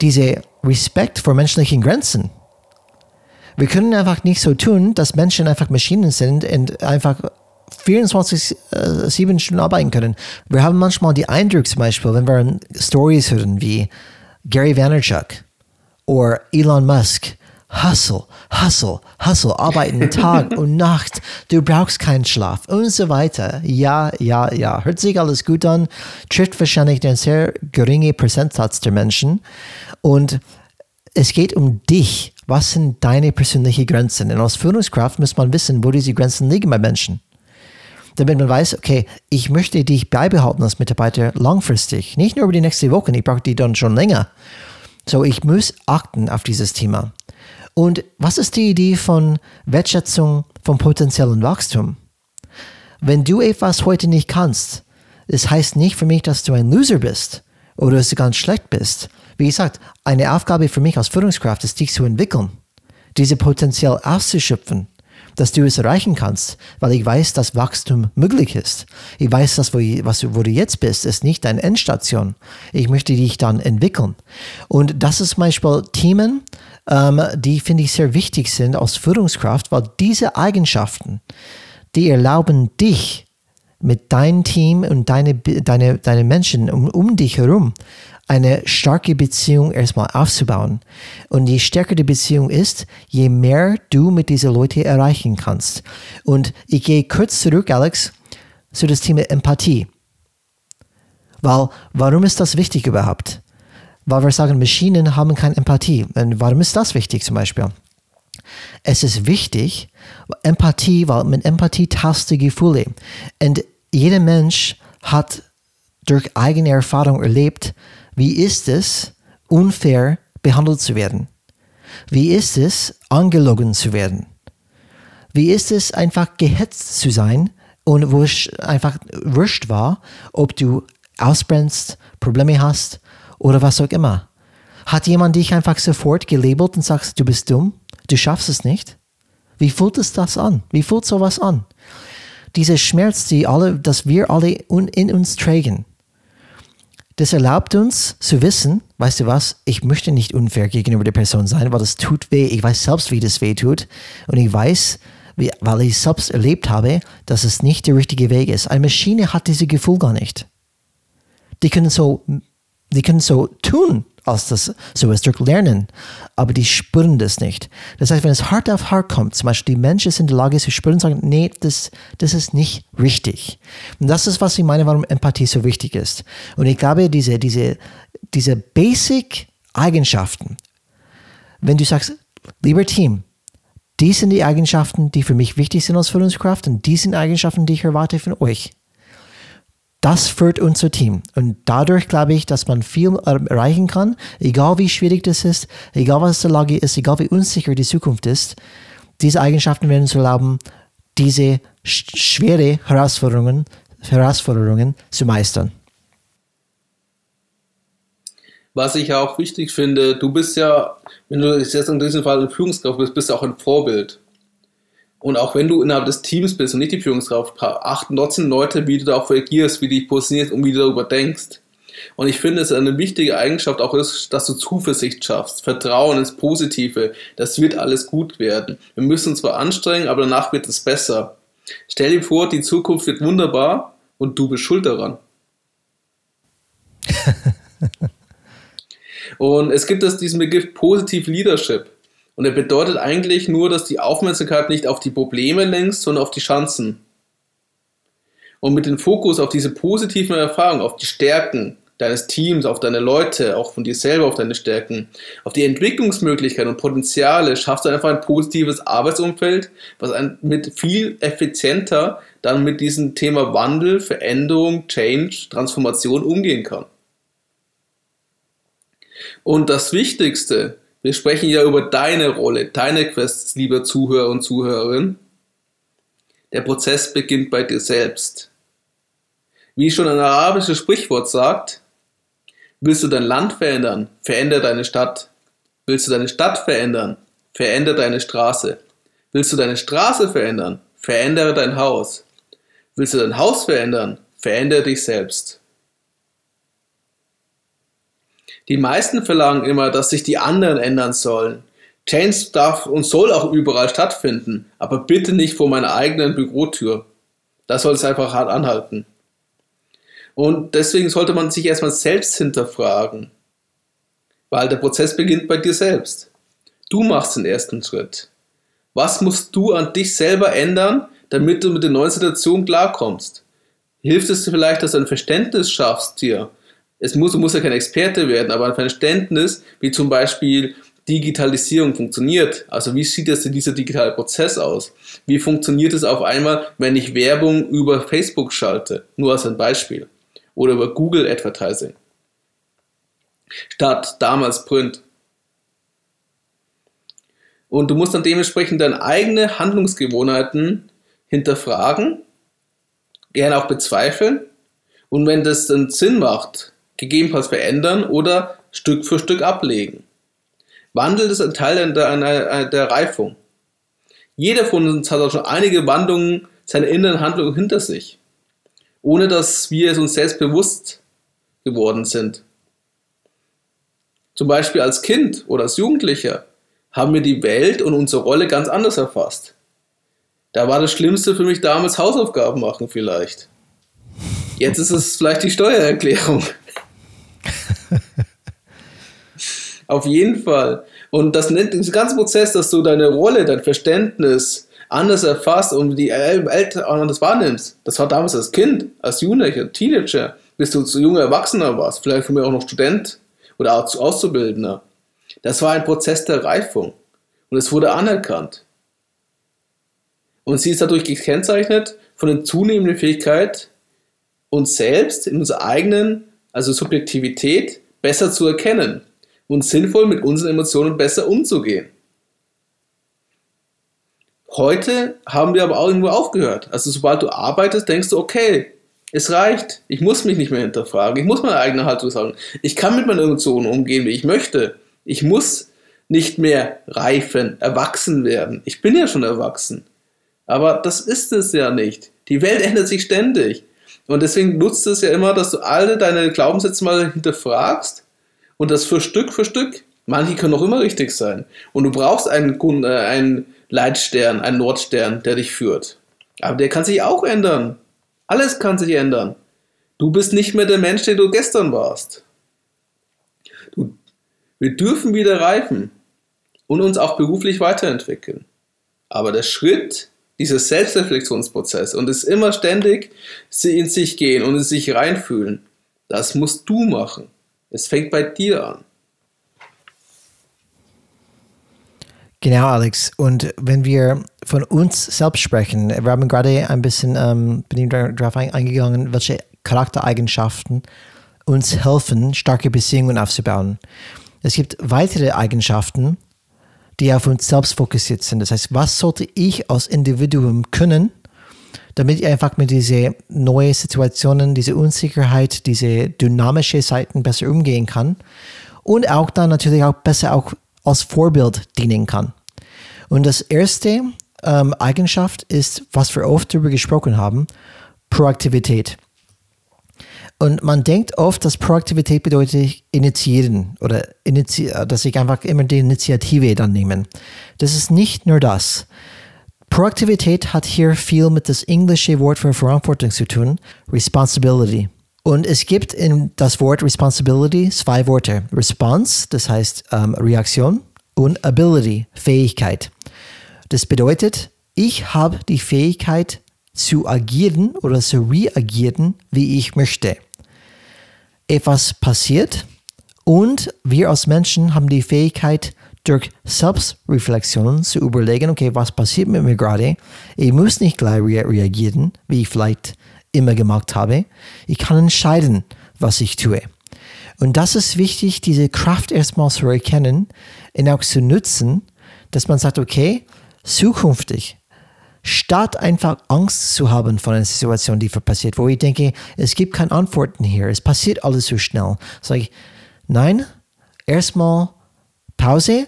dieser Respekt vor menschlichen Grenzen. Wir können einfach nicht so tun, dass Menschen einfach Maschinen sind und einfach 24, äh, 7 Stunden arbeiten können. Wir haben manchmal die Eindruck zum Beispiel, wenn wir Stories hören wie Gary Vaynerchuk oder Elon Musk. Hustle, hustle, hustle, arbeiten Tag und Nacht, du brauchst keinen Schlaf und so weiter. Ja, ja, ja. Hört sich alles gut an, trifft wahrscheinlich den sehr geringen Prozentsatz der Menschen. Und es geht um dich. Was sind deine persönlichen Grenzen? Und als Führungskraft muss man wissen, wo diese Grenzen liegen bei Menschen. Damit man weiß, okay, ich möchte dich beibehalten als Mitarbeiter langfristig, nicht nur über die nächste Woche, ich brauche die dann schon länger. So, ich muss achten auf dieses Thema. Und was ist die Idee von Wertschätzung vom potenziellen Wachstum? Wenn du etwas heute nicht kannst, das heißt nicht für mich, dass du ein Loser bist oder dass du ganz schlecht bist. Wie gesagt, eine Aufgabe für mich als Führungskraft ist, dich zu entwickeln, diese Potenzial auszuschöpfen, dass du es erreichen kannst, weil ich weiß, dass Wachstum möglich ist. Ich weiß, dass wo, was, wo du jetzt bist, ist nicht deine Endstation. Ich möchte dich dann entwickeln. Und das ist manchmal Themen, ähm, die finde ich sehr wichtig sind als Führungskraft, weil diese Eigenschaften, die erlauben dich mit deinem Team und deine, deine, deine Menschen um, um dich herum eine starke Beziehung erstmal aufzubauen. Und je stärker die Beziehung ist, je mehr du mit diesen Leuten erreichen kannst. Und ich gehe kurz zurück, Alex, zu das Thema Empathie. Weil, warum ist das wichtig überhaupt? Weil wir sagen, Maschinen haben keine Empathie. Und warum ist das wichtig zum Beispiel? Es ist wichtig, Empathie, weil mit Empathie du Gefühle. Und jeder Mensch hat durch eigene Erfahrung erlebt, wie ist es, unfair behandelt zu werden? Wie ist es, angelogen zu werden? Wie ist es, einfach gehetzt zu sein und wo es einfach wurscht war, ob du ausbrennst, Probleme hast oder was auch immer? Hat jemand dich einfach sofort gelabelt und sagt, du bist dumm? du schaffst es nicht. Wie fühlt es das an? Wie fühlt sowas an? Dieser Schmerz, die alle, dass wir alle in uns tragen, das erlaubt uns zu wissen, weißt du was, ich möchte nicht unfair gegenüber der Person sein, weil das tut weh. Ich weiß selbst, wie das weh tut. Und ich weiß, wie, weil ich selbst erlebt habe, dass es nicht der richtige Weg ist. Eine Maschine hat dieses Gefühl gar nicht. Die können so, die können so tun, als das so ist, durch Lernen. Aber die spüren das nicht. Das heißt, wenn es hart auf hart kommt, zum Beispiel die Menschen sind in der Lage zu spüren und sagen, nee, das, das ist nicht richtig. Und das ist, was ich meine, warum Empathie so wichtig ist. Und ich glaube, diese, diese, diese Basic Eigenschaften, wenn du sagst, lieber Team, die sind die Eigenschaften, die für mich wichtig sind als Führungskraft und die sind Eigenschaften, die ich erwarte von euch. Das führt unser Team. Und dadurch glaube ich, dass man viel erreichen kann, egal wie schwierig das ist, egal was die Lage ist, egal wie unsicher die Zukunft ist. Diese Eigenschaften werden uns erlauben, diese schwere Herausforderungen, Herausforderungen zu meistern.
Was ich auch wichtig finde, du bist ja, wenn du jetzt in diesem Fall eine Führungskraft bist, bist du auch ein Vorbild. Und auch wenn du innerhalb des Teams bist und nicht die Führungskraft, achten trotzdem Leute, wie du darauf reagierst, wie du dich positionierst und wie du darüber denkst. Und ich finde, es eine wichtige Eigenschaft auch ist, dass du Zuversicht schaffst. Vertrauen ins Positive. Das wird alles gut werden. Wir müssen uns zwar anstrengen, aber danach wird es besser. Stell dir vor, die Zukunft wird wunderbar und du bist schuld daran. und es gibt das diesen Begriff Positive Leadership. Und er bedeutet eigentlich nur, dass die Aufmerksamkeit nicht auf die Probleme lenkst, sondern auf die Chancen. Und mit dem Fokus auf diese positiven Erfahrungen, auf die Stärken deines Teams, auf deine Leute, auch von dir selber, auf deine Stärken, auf die Entwicklungsmöglichkeiten und Potenziale, schaffst du einfach ein positives Arbeitsumfeld, was mit viel effizienter dann mit diesem Thema Wandel, Veränderung, Change, Transformation umgehen kann. Und das Wichtigste, wir sprechen ja über deine Rolle, deine Quests, lieber Zuhörer und Zuhörerin. Der Prozess beginnt bei dir selbst. Wie schon ein arabisches Sprichwort sagt, willst du dein Land verändern, verändere deine Stadt. Willst du deine Stadt verändern, verändere deine Straße. Willst du deine Straße verändern, verändere dein Haus. Willst du dein Haus verändern, verändere dich selbst. Die meisten verlangen immer, dass sich die anderen ändern sollen. Change darf und soll auch überall stattfinden, aber bitte nicht vor meiner eigenen Bürotür. Das soll es einfach hart anhalten. Und deswegen sollte man sich erstmal selbst hinterfragen, weil der Prozess beginnt bei dir selbst. Du machst den ersten Schritt. Was musst du an dich selber ändern, damit du mit der neuen Situation klarkommst? Hilft es dir vielleicht, dass du ein Verständnis schaffst dir es muss, muss ja kein Experte werden, aber ein Verständnis, wie zum Beispiel Digitalisierung funktioniert. Also wie sieht jetzt dieser digitale Prozess aus? Wie funktioniert es auf einmal, wenn ich Werbung über Facebook schalte? Nur als ein Beispiel. Oder über Google Advertising. Statt damals Print. Und du musst dann dementsprechend deine eigene Handlungsgewohnheiten hinterfragen, gerne auch bezweifeln. Und wenn das dann Sinn macht, gegebenenfalls verändern oder Stück für Stück ablegen. Wandel ist ein Teil der, der Reifung. Jeder von uns hat auch schon einige Wandlungen seiner inneren Handlungen hinter sich, ohne dass wir es uns selbst bewusst geworden sind. Zum Beispiel als Kind oder als Jugendlicher haben wir die Welt und unsere Rolle ganz anders erfasst. Da war das Schlimmste für mich damals Hausaufgaben machen vielleicht. Jetzt ist es vielleicht die Steuererklärung. Auf jeden Fall. Und das nennt ganze Prozess, dass du deine Rolle, dein Verständnis anders erfasst und die Eltern anders wahrnimmst. Das war damals als Kind, als Jugendlicher, Teenager, bis du zu junger Erwachsener warst, vielleicht für mich auch noch Student oder Auszubildender. Das war ein Prozess der Reifung und es wurde anerkannt. Und sie ist dadurch gekennzeichnet von der zunehmenden Fähigkeit, uns selbst in unserer eigenen, also Subjektivität, besser zu erkennen und sinnvoll mit unseren Emotionen besser umzugehen. Heute haben wir aber auch irgendwo aufgehört. Also sobald du arbeitest, denkst du, okay, es reicht. Ich muss mich nicht mehr hinterfragen. Ich muss meine eigene Haltung sagen. Ich kann mit meinen Emotionen umgehen, wie ich möchte. Ich muss nicht mehr reifen, erwachsen werden. Ich bin ja schon erwachsen. Aber das ist es ja nicht. Die Welt ändert sich ständig. Und deswegen nutzt es ja immer, dass du alle deine Glaubenssätze mal hinterfragst und das für Stück für Stück. Manche können auch immer richtig sein. Und du brauchst einen, äh, einen Leitstern, einen Nordstern, der dich führt. Aber der kann sich auch ändern. Alles kann sich ändern. Du bist nicht mehr der Mensch, der du gestern warst. Du, wir dürfen wieder reifen und uns auch beruflich weiterentwickeln. Aber der Schritt dieser Selbstreflexionsprozess und es immer ständig in sich gehen und in sich reinfühlen, das musst du machen. Es fängt bei dir an.
Genau, Alex. Und wenn wir von uns selbst sprechen, wir haben gerade ein bisschen ähm, bin darauf eingegangen, welche Charaktereigenschaften uns helfen, starke Beziehungen aufzubauen. Es gibt weitere Eigenschaften, die auf uns selbst fokussiert sind. Das heißt, was sollte ich als Individuum können, damit ich einfach mit diesen neuen Situationen, diese Unsicherheit, diese dynamische Seiten besser umgehen kann und auch dann natürlich auch besser auch als Vorbild dienen kann. Und das erste ähm, Eigenschaft ist, was wir oft darüber gesprochen haben, Proaktivität. Und man denkt oft, dass Proaktivität bedeutet initiieren oder initi dass ich einfach immer die Initiative dann nehme. Das ist nicht nur das. Proaktivität hat hier viel mit das englische Wort für Verantwortung zu tun, Responsibility. Und es gibt in das Wort Responsibility zwei Worte. Response, das heißt ähm, Reaktion, und Ability, Fähigkeit. Das bedeutet, ich habe die Fähigkeit zu agieren oder zu reagieren, wie ich möchte etwas passiert und wir als Menschen haben die Fähigkeit, durch Selbstreflexion zu überlegen, okay, was passiert mit mir gerade? Ich muss nicht gleich reagieren, wie ich vielleicht immer gemacht habe. Ich kann entscheiden, was ich tue. Und das ist wichtig, diese Kraft erstmal zu erkennen und auch zu nutzen, dass man sagt, okay, zukünftig statt einfach Angst zu haben vor einer Situation, die passiert, wo ich denke, es gibt keine Antworten hier, es passiert alles so schnell. Sage ich, nein, erstmal Pause,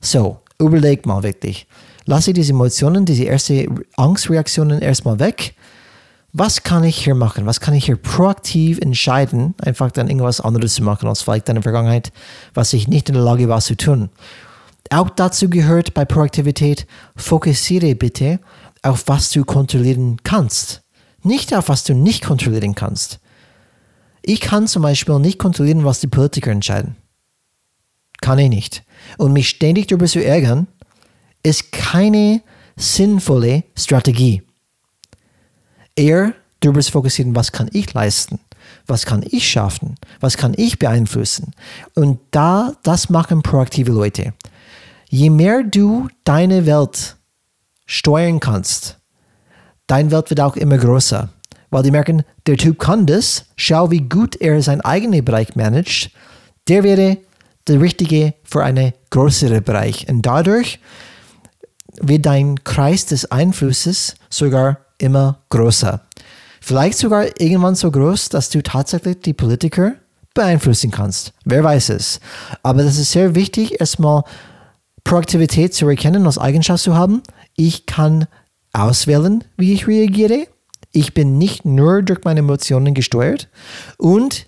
so, überleg mal wirklich. Lasse diese Emotionen, diese erste Angstreaktionen erstmal weg. Was kann ich hier machen? Was kann ich hier proaktiv entscheiden, einfach dann irgendwas anderes zu machen als vielleicht in der Vergangenheit, was ich nicht in der Lage war zu tun? Auch dazu gehört bei Proaktivität, fokussiere bitte auf was du kontrollieren kannst, nicht auf was du nicht kontrollieren kannst. Ich kann zum Beispiel nicht kontrollieren, was die Politiker entscheiden. Kann ich nicht. Und mich ständig darüber zu ärgern, ist keine sinnvolle Strategie. Eher darüber zu fokussieren, was kann ich leisten, was kann ich schaffen, was kann ich beeinflussen. Und da, das machen proaktive Leute. je mehr du deine Welt steuern kannst, dein Welt wird auch immer größer. Weil die merken, der Typ kann das, schau, wie gut er seinen eigenen Bereich managt, der wäre der richtige für einen größeren Bereich. Und dadurch wird dein Kreis des Einflusses sogar immer größer. Vielleicht sogar irgendwann so groß, dass du tatsächlich die Politiker beeinflussen kannst. Wer weiß es. Aber das ist sehr wichtig, erstmal Proaktivität zu erkennen, als Eigenschaft zu haben. Ich kann auswählen, wie ich reagiere. Ich bin nicht nur durch meine Emotionen gesteuert und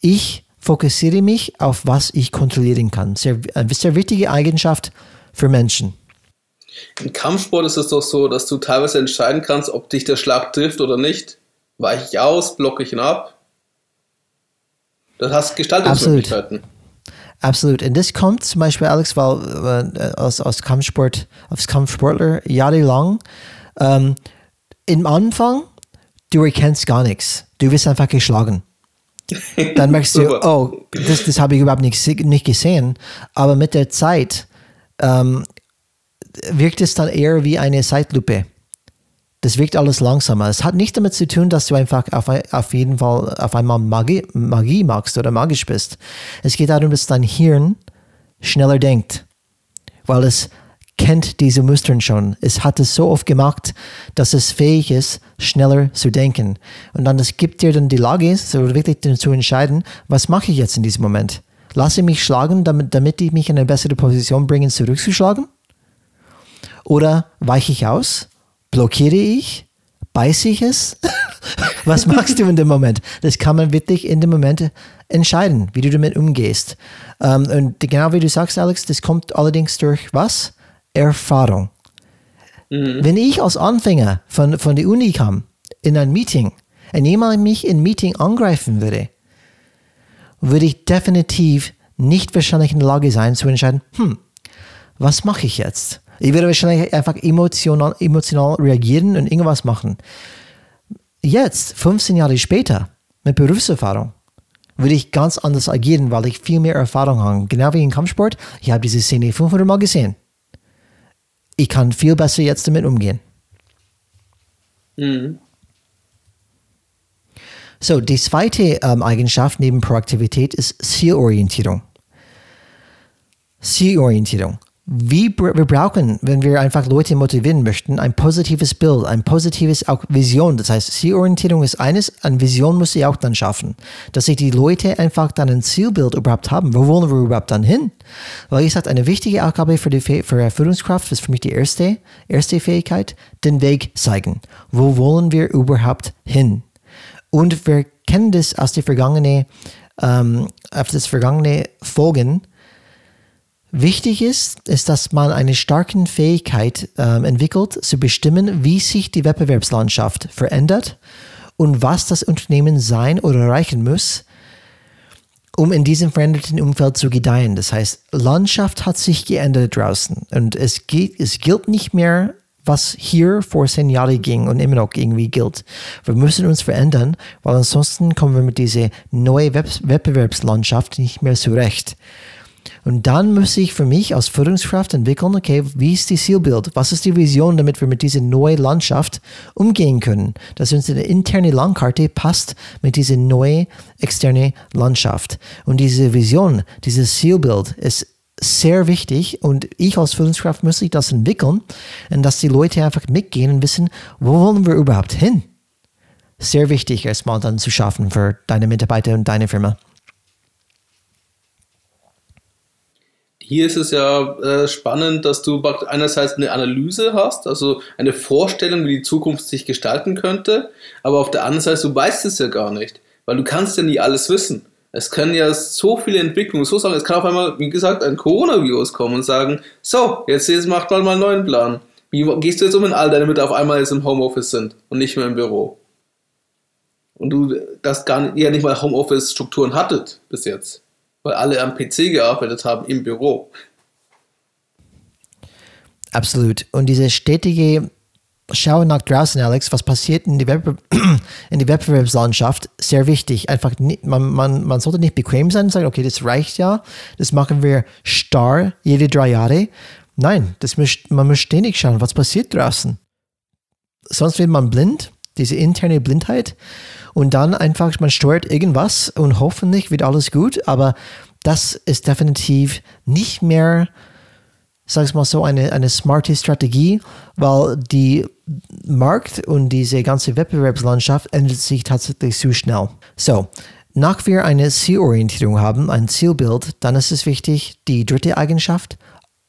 ich fokussiere mich auf, was ich kontrollieren kann. Sehr, eine sehr wichtige Eigenschaft für Menschen.
Im Kampfsport ist es doch so, dass du teilweise entscheiden kannst, ob dich der Schlag trifft oder nicht. Weiche ich aus, blocke ich ihn ab? Das hast Gestaltungsmöglichkeiten.
Absolut. Und das kommt zum Beispiel, Alex, weil äh, als, als Kampfsport, als Kampfsportler jahrelang, ähm, im Anfang, du erkennst gar nichts. Du wirst einfach geschlagen. Dann merkst du, oh, das, das habe ich überhaupt nicht, nicht gesehen. Aber mit der Zeit ähm, wirkt es dann eher wie eine Zeitlupe. Das wirkt alles langsamer. Es hat nichts damit zu tun, dass du einfach auf, auf jeden Fall auf einmal Magie, Magie magst oder magisch bist. Es geht darum, dass dein Hirn schneller denkt, weil es kennt diese Muster schon. Es hat es so oft gemacht, dass es fähig ist, schneller zu denken. Und dann es gibt dir dann die Lage, so wirklich zu entscheiden, was mache ich jetzt in diesem Moment? Lasse ich mich schlagen, damit, damit ich mich in eine bessere Position bringe, zurückzuschlagen? Oder weiche ich aus? Blockiere ich? Beiße ich es? Was machst du in dem Moment? Das kann man wirklich in dem Moment entscheiden, wie du damit umgehst. Ähm, und genau wie du sagst, Alex, das kommt allerdings durch was? Erfahrung. Mhm. Wenn ich als Anfänger von, von der Uni kam, in ein Meeting, und jemand mich in Meeting angreifen würde, würde ich definitiv nicht wahrscheinlich in der Lage sein zu entscheiden, hm, was mache ich jetzt? Ich würde wahrscheinlich einfach emotional, emotional reagieren und irgendwas machen. Jetzt, 15 Jahre später, mit Berufserfahrung, würde ich ganz anders agieren, weil ich viel mehr Erfahrung habe. Genau wie im Kampfsport. Ich habe diese Szene 500 Mal gesehen. Ich kann viel besser jetzt damit umgehen. Mhm. So, die zweite ähm, Eigenschaft neben Proaktivität ist Zielorientierung. Zielorientierung wie wir brauchen, wenn wir einfach Leute motivieren möchten, ein positives Bild, ein positives auch Vision. Das heißt, Zielorientierung ist eines, eine Vision muss ich auch dann schaffen, dass sich die Leute einfach dann ein Zielbild überhaupt haben. Wo wollen wir überhaupt dann hin? Weil ich sage, eine wichtige Aufgabe für die für die Führungskraft ist für mich die erste, erste Fähigkeit, den Weg zeigen. Wo wollen wir überhaupt hin? Und wir kennen das aus der vergangenen, ähm, auf das vergangene Folgen, Wichtig ist, ist, dass man eine starke Fähigkeit ähm, entwickelt, zu bestimmen, wie sich die Wettbewerbslandschaft verändert und was das Unternehmen sein oder erreichen muss, um in diesem veränderten Umfeld zu gedeihen. Das heißt, Landschaft hat sich geändert draußen und es, geht, es gilt nicht mehr, was hier vor zehn Jahren ging und immer noch irgendwie gilt. Wir müssen uns verändern, weil ansonsten kommen wir mit dieser neuen Wettbewerbslandschaft nicht mehr zurecht. Und dann muss ich für mich als Führungskraft entwickeln, okay, wie ist die Zielbild? Was ist die Vision, damit wir mit dieser neuen Landschaft umgehen können? Dass unsere interne Landkarte passt mit dieser neuen externen Landschaft. Und diese Vision, dieses Zielbild ist sehr wichtig und ich als Führungskraft muss ich das entwickeln und dass die Leute einfach mitgehen und wissen, wo wollen wir überhaupt hin? Sehr wichtig erstmal dann zu schaffen für deine Mitarbeiter und deine Firma.
Hier ist es ja äh, spannend, dass du einerseits eine Analyse hast, also eine Vorstellung, wie die Zukunft sich gestalten könnte, aber auf der anderen Seite, du weißt es ja gar nicht, weil du kannst ja nie alles wissen. Es können ja so viele Entwicklungen, so sagen, es kann auf einmal, wie gesagt, ein Coronavirus kommen und sagen, so, jetzt, jetzt macht mal mal einen neuen Plan. Wie gehst du jetzt um, wenn all deine Mitarbeiter auf einmal jetzt im Homeoffice sind und nicht mehr im Büro? Und du das gar nicht, ja nicht mal Homeoffice-Strukturen hattet bis jetzt weil alle am PC gearbeitet haben im Büro.
Absolut. Und diese stetige schau nach draußen, Alex, was passiert in, die Wettbe in die Wettbewerbslandschaft, sehr wichtig. Einfach, man, man, man sollte nicht bequem sein und sagen, okay, das reicht ja, das machen wir starr jede drei Jahre. Nein, das muss, man muss ständig schauen, was passiert draußen. Sonst wird man blind, diese interne Blindheit, und dann einfach, man steuert irgendwas und hoffentlich wird alles gut, aber das ist definitiv nicht mehr sag ich mal so, eine, eine smarte Strategie, weil die Markt und diese ganze Wettbewerbslandschaft ändert sich tatsächlich zu schnell. So, nach wir eine Zielorientierung haben, ein Zielbild, dann ist es wichtig, die dritte Eigenschaft,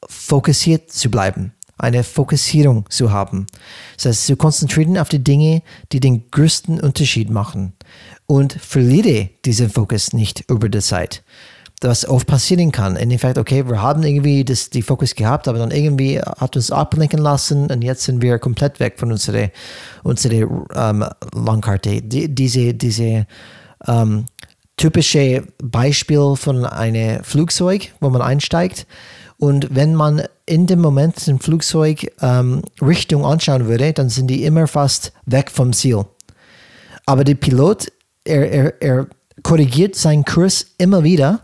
fokussiert zu bleiben, eine Fokussierung zu haben. Das heißt, zu konzentrieren auf die Dinge, die den größten Unterschied machen und verliere diesen Fokus nicht über die Zeit was oft passieren kann. In Endeffekt, okay, wir haben irgendwie das, die Fokus gehabt, aber dann irgendwie hat uns ablenken lassen und jetzt sind wir komplett weg von unserer, unserer ähm, Landkarte. Die, diese diese ähm, typische Beispiel von einem Flugzeug, wo man einsteigt und wenn man in dem Moment ein Flugzeug ähm, Richtung anschauen würde, dann sind die immer fast weg vom Ziel. Aber der Pilot, er, er, er korrigiert seinen Kurs immer wieder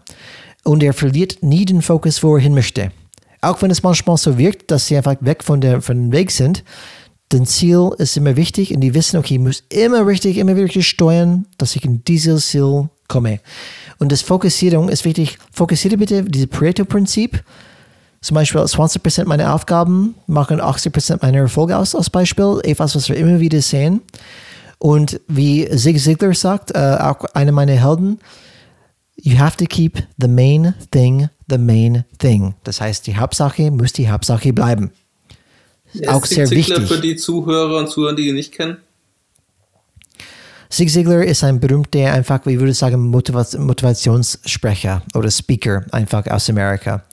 und er verliert nie den Fokus, wo er hin möchte. Auch wenn es manchmal so wirkt, dass sie einfach weg von, der, von dem Weg sind, das Ziel ist immer wichtig und die wissen, okay, ich muss immer richtig, immer wirklich steuern, dass ich in dieses Ziel komme. Und das Fokussierung ist wichtig. Fokussiere bitte dieses Pareto-Prinzip. Zum Beispiel 20% meiner Aufgaben machen 80% meiner Erfolge aus, als Beispiel. Etwas, was wir immer wieder sehen. Und wie Zig Ziglar sagt, äh, auch einer meiner Helden, You have to keep the main thing the main thing. Das heißt, die Hauptsache muss die Hauptsache bleiben.
Ja, auch sehr Zig wichtig. für die Zuhörer und Zuhörer, die ihn nicht kennen.
Zig Ziglar ist ein berühmter, einfach, wie würde ich sagen, Motivationssprecher oder Speaker, einfach aus Amerika.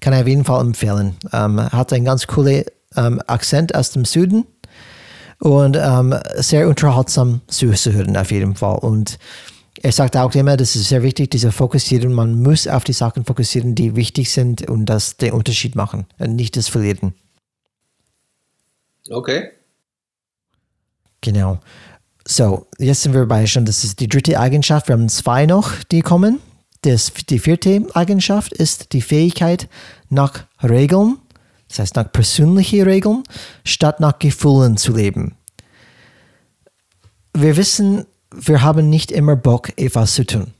Kann er auf jeden Fall empfehlen. Ähm, hat einen ganz coolen ähm, Akzent aus dem Süden und ähm, sehr unterhaltsam zu hören, auf jeden Fall. Und er sagt auch immer, das ist sehr wichtig, diese Fokussieren. Man muss auf die Sachen fokussieren, die wichtig sind und das den Unterschied machen und nicht das Verlieren.
Okay.
Genau. So, jetzt sind wir bei schon, das ist die dritte Eigenschaft. Wir haben zwei noch, die kommen. Das, die vierte Eigenschaft ist die Fähigkeit nach Regeln, das heißt nach persönlichen Regeln, statt nach Gefühlen zu leben. Wir wissen, wir haben nicht immer Bock, etwas zu tun.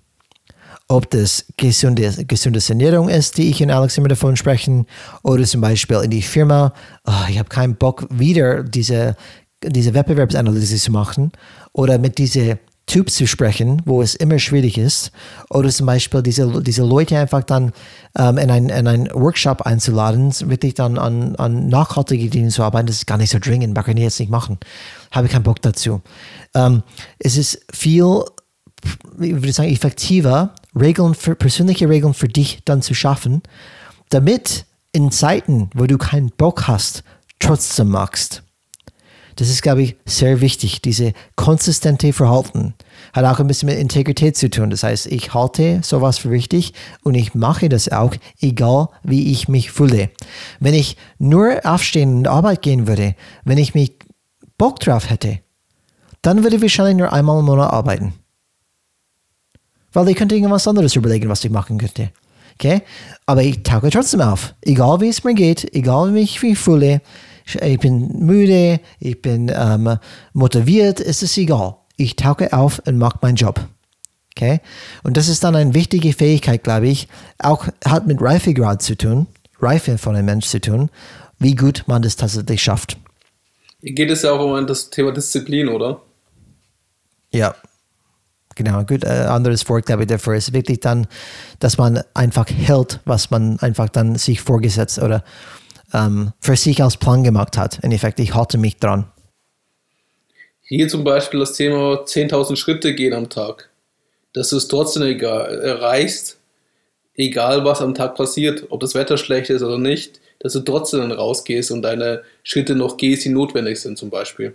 Ob das gesunde, gesunde Ernährung ist, die ich und Alex immer davon sprechen, oder zum Beispiel in die Firma, oh, ich habe keinen Bock, wieder diese, diese Wettbewerbsanalyse zu machen, oder mit dieser Typ zu sprechen, wo es immer schwierig ist, oder zum Beispiel diese, diese Leute einfach dann ähm, in, ein, in einen Workshop einzuladen, wirklich dann an, an nachhaltige Dinge zu arbeiten, das ist gar nicht so dringend, das kann ich jetzt nicht machen, habe ich keinen Bock dazu. Ähm, es ist viel, ich würde sagen, effektiver, Regeln für, persönliche Regeln für dich dann zu schaffen, damit in Zeiten, wo du keinen Bock hast, trotzdem machst. Das ist, glaube ich, sehr wichtig. Diese konsistente Verhalten hat auch ein bisschen mit Integrität zu tun. Das heißt, ich halte sowas für wichtig und ich mache das auch, egal wie ich mich fühle. Wenn ich nur aufstehen und Arbeit gehen würde, wenn ich mich Bock drauf hätte, dann würde ich wahrscheinlich nur einmal im Monat arbeiten. Weil ich könnte irgendwas anderes überlegen, was ich machen könnte. Okay? Aber ich tauche trotzdem auf. Egal wie es mir geht, egal wie ich mich fühle, ich bin müde, ich bin ähm, motiviert, ist es egal. Ich tauche auf und mache meinen Job. Okay? Und das ist dann eine wichtige Fähigkeit, glaube ich. Auch hat mit Reifegrad zu tun, Reife von einem Mensch zu tun, wie gut man das tatsächlich schafft.
Hier geht es ja auch um das Thema Disziplin, oder?
Ja, genau. Gut, äh, anderes Wort, glaube ich, dafür ist wirklich dann, dass man einfach hält, was man einfach dann sich vorgesetzt oder ähm, für sich als Plan gemacht hat. In Effekt, ich halte mich dran.
Hier zum Beispiel das Thema 10.000 Schritte gehen am Tag. Dass du es trotzdem egal, erreichst, egal was am Tag passiert, ob das Wetter schlecht ist oder nicht, dass du trotzdem dann rausgehst und deine Schritte noch gehst, die notwendig sind zum Beispiel.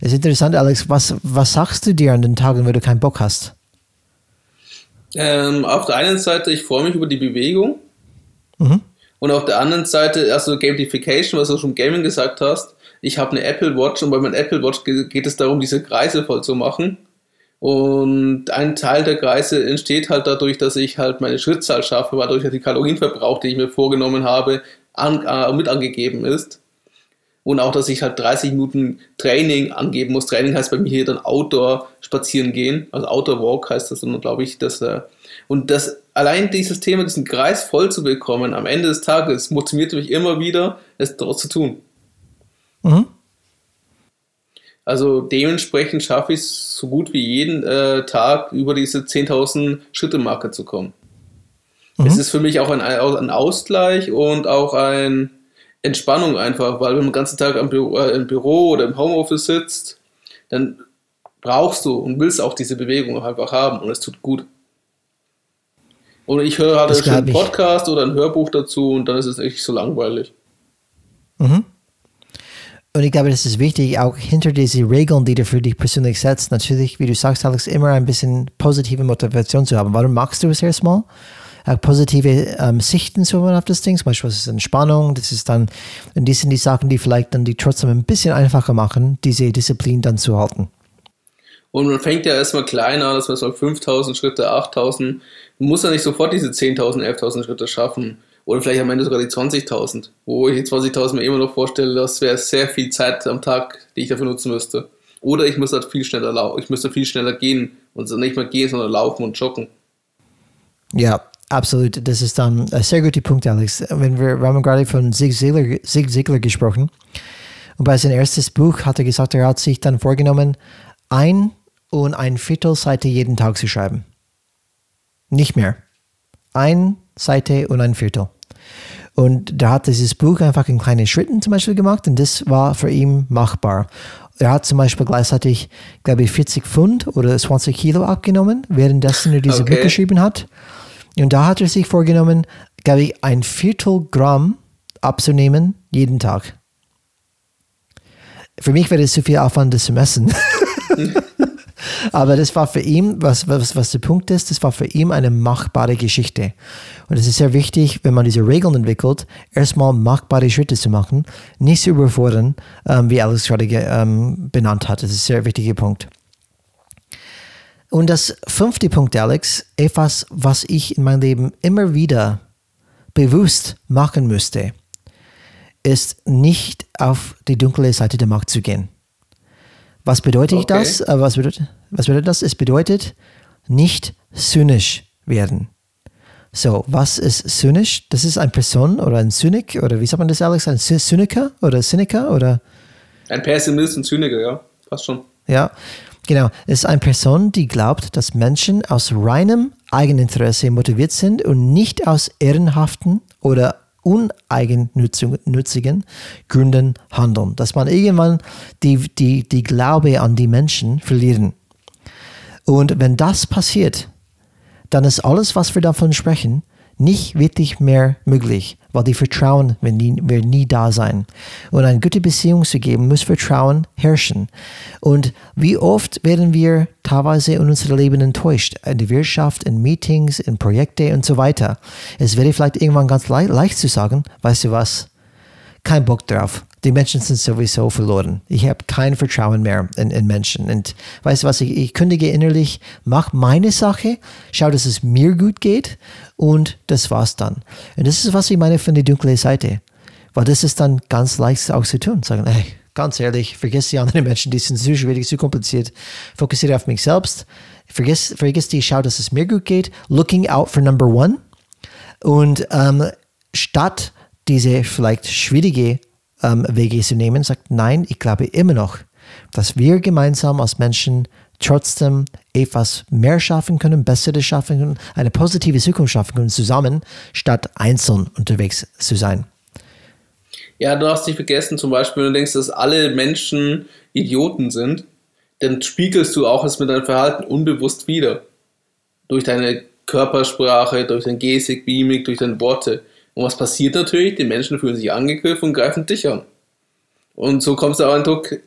Es ist interessant, Alex, was, was sagst du dir an den Tagen, wenn du keinen Bock hast?
Ähm, auf der einen Seite, ich freue mich über die Bewegung, Mhm. Und auf der anderen Seite, also Gamification, was du schon Gaming gesagt hast, ich habe eine Apple Watch und bei meinem Apple Watch geht es darum, diese Kreise voll zu machen. Und ein Teil der Kreise entsteht halt dadurch, dass ich halt meine Schrittzahl schaffe, weil dadurch die Kalorienverbrauch, die ich mir vorgenommen habe, an, äh, mit angegeben ist. Und auch, dass ich halt 30 Minuten Training angeben muss. Training heißt bei mir hier dann Outdoor spazieren gehen. Also Outdoor Walk heißt das dann, glaube ich. Dass, äh, und das, allein dieses Thema, diesen Kreis voll zu bekommen, am Ende des Tages motiviert mich immer wieder, es daraus zu tun. Mhm. Also dementsprechend schaffe ich es so gut wie jeden äh, Tag über diese 10.000 Schritte Marke zu kommen. Mhm. Es ist für mich auch ein, ein, Ausgleich und auch eine Entspannung einfach, weil wenn man den ganzen Tag im Büro, äh, im Büro oder im Homeoffice sitzt, dann brauchst du und willst auch diese Bewegung einfach haben und es tut gut. Und ich höre halt einen Podcast oder ein Hörbuch dazu und dann ist es echt so langweilig.
Mhm. Und ich glaube, das ist wichtig, auch hinter diese Regeln, die du für dich persönlich setzt, natürlich, wie du sagst, Alex, immer ein bisschen positive Motivation zu haben. Warum machst du es erstmal? Auch positive ähm, Sichten zu haben auf das Ding, zum Beispiel, das ist Entspannung, das ist dann, und die sind die Sachen, die vielleicht dann die trotzdem ein bisschen einfacher machen, diese Disziplin dann zu halten.
Und man fängt ja erstmal klein an, dass man so 5000 Schritte, 8000, man muss ja nicht sofort diese 10.000, 11.000 Schritte schaffen. Oder vielleicht am Ende sogar die 20.000. Wo ich die 20.000 mir immer noch vorstelle, das wäre sehr viel Zeit am Tag, die ich dafür nutzen müsste. Oder ich muss halt viel schneller laufen. Ich müsste viel schneller gehen und nicht mehr gehen, sondern laufen und joggen.
Ja, absolut. Das ist dann ein sehr guter Punkt, Alex. Wenn wir, wir haben gerade von Zig Ziglar, Zig Ziglar gesprochen. Und bei seinem erstes Buch hat er gesagt, er hat sich dann vorgenommen, ein und ein Viertel Seite jeden Tag zu schreiben. Nicht mehr. Ein Seite und ein Viertel. Und da hat dieses Buch einfach in kleine Schritten zum Beispiel gemacht und das war für ihn machbar. Er hat zum Beispiel gleichzeitig, glaube ich, 40 Pfund oder 20 Kilo abgenommen, währenddessen er dieses okay. Buch geschrieben hat. Und da hat er sich vorgenommen, glaube ich, ein Viertel Gramm abzunehmen jeden Tag. Für mich wäre das zu viel Aufwand, das zu messen. Aber das war für ihn, was, was, was der Punkt ist, das war für ihn eine machbare Geschichte. Und es ist sehr wichtig, wenn man diese Regeln entwickelt, erstmal machbare Schritte zu machen, nicht zu überfordern, ähm, wie Alex gerade ähm, benannt hat. Das ist ein sehr wichtiger Punkt. Und das fünfte Punkt, Alex, etwas, was ich in meinem Leben immer wieder bewusst machen müsste, ist nicht auf die dunkle Seite der Macht zu gehen. Was bedeutet okay. das? Äh, was bedeutet, was bedeutet das? Es bedeutet nicht zynisch werden. So, was ist zynisch? Das ist eine Person oder ein Zynik oder wie sagt man das, Alex? Ein Zyniker oder Zyniker oder?
Ein Pessimist und Zyniker, ja, passt schon.
Ja, genau. Es ist eine Person, die glaubt, dass Menschen aus reinem Eigeninteresse motiviert sind und nicht aus ehrenhaften oder uneigennützigen Gründen handeln. Dass man irgendwann die, die, die Glaube an die Menschen verlieren. Und wenn das passiert, dann ist alles, was wir davon sprechen, nicht wirklich mehr möglich, weil die Vertrauen wird nie, wird nie da sein. Und eine gute Beziehung zu geben, muss Vertrauen herrschen. Und wie oft werden wir teilweise in unserem Leben enttäuscht, in der Wirtschaft, in Meetings, in Projekte und so weiter. Es wäre vielleicht irgendwann ganz le leicht zu sagen, weißt du was, kein Bock drauf die Menschen sind sowieso verloren. Ich habe kein Vertrauen mehr in, in, Menschen. Und weißt du was, ich, ich kündige innerlich, mach meine Sache, schau, dass es mir gut geht und das war's dann. Und das ist, was ich meine von der dunklen Seite. Weil das ist dann ganz leicht auch zu tun. Sagen, hey, ganz ehrlich, vergiss die anderen Menschen, die sind zu schwierig, zu kompliziert. Fokussiere auf mich selbst. Vergiss, vergiss die, schau, dass es mir gut geht. Looking out for number one. Und ähm, statt diese vielleicht schwierige ähm, Wege zu nehmen, sagt, nein, ich glaube immer noch, dass wir gemeinsam als Menschen trotzdem etwas mehr schaffen können, Besseres schaffen können, eine positive Zukunft schaffen können, zusammen, statt einzeln unterwegs zu sein.
Ja, du hast nicht vergessen, zum Beispiel, wenn du denkst, dass alle Menschen Idioten sind, dann spiegelst du auch es mit deinem Verhalten unbewusst wieder. Durch deine Körpersprache, durch deine Gestik, Mimik, durch deine Worte. Und was passiert natürlich? Die Menschen fühlen sich angegriffen und greifen dich an. Und so kommst du auch an Druck,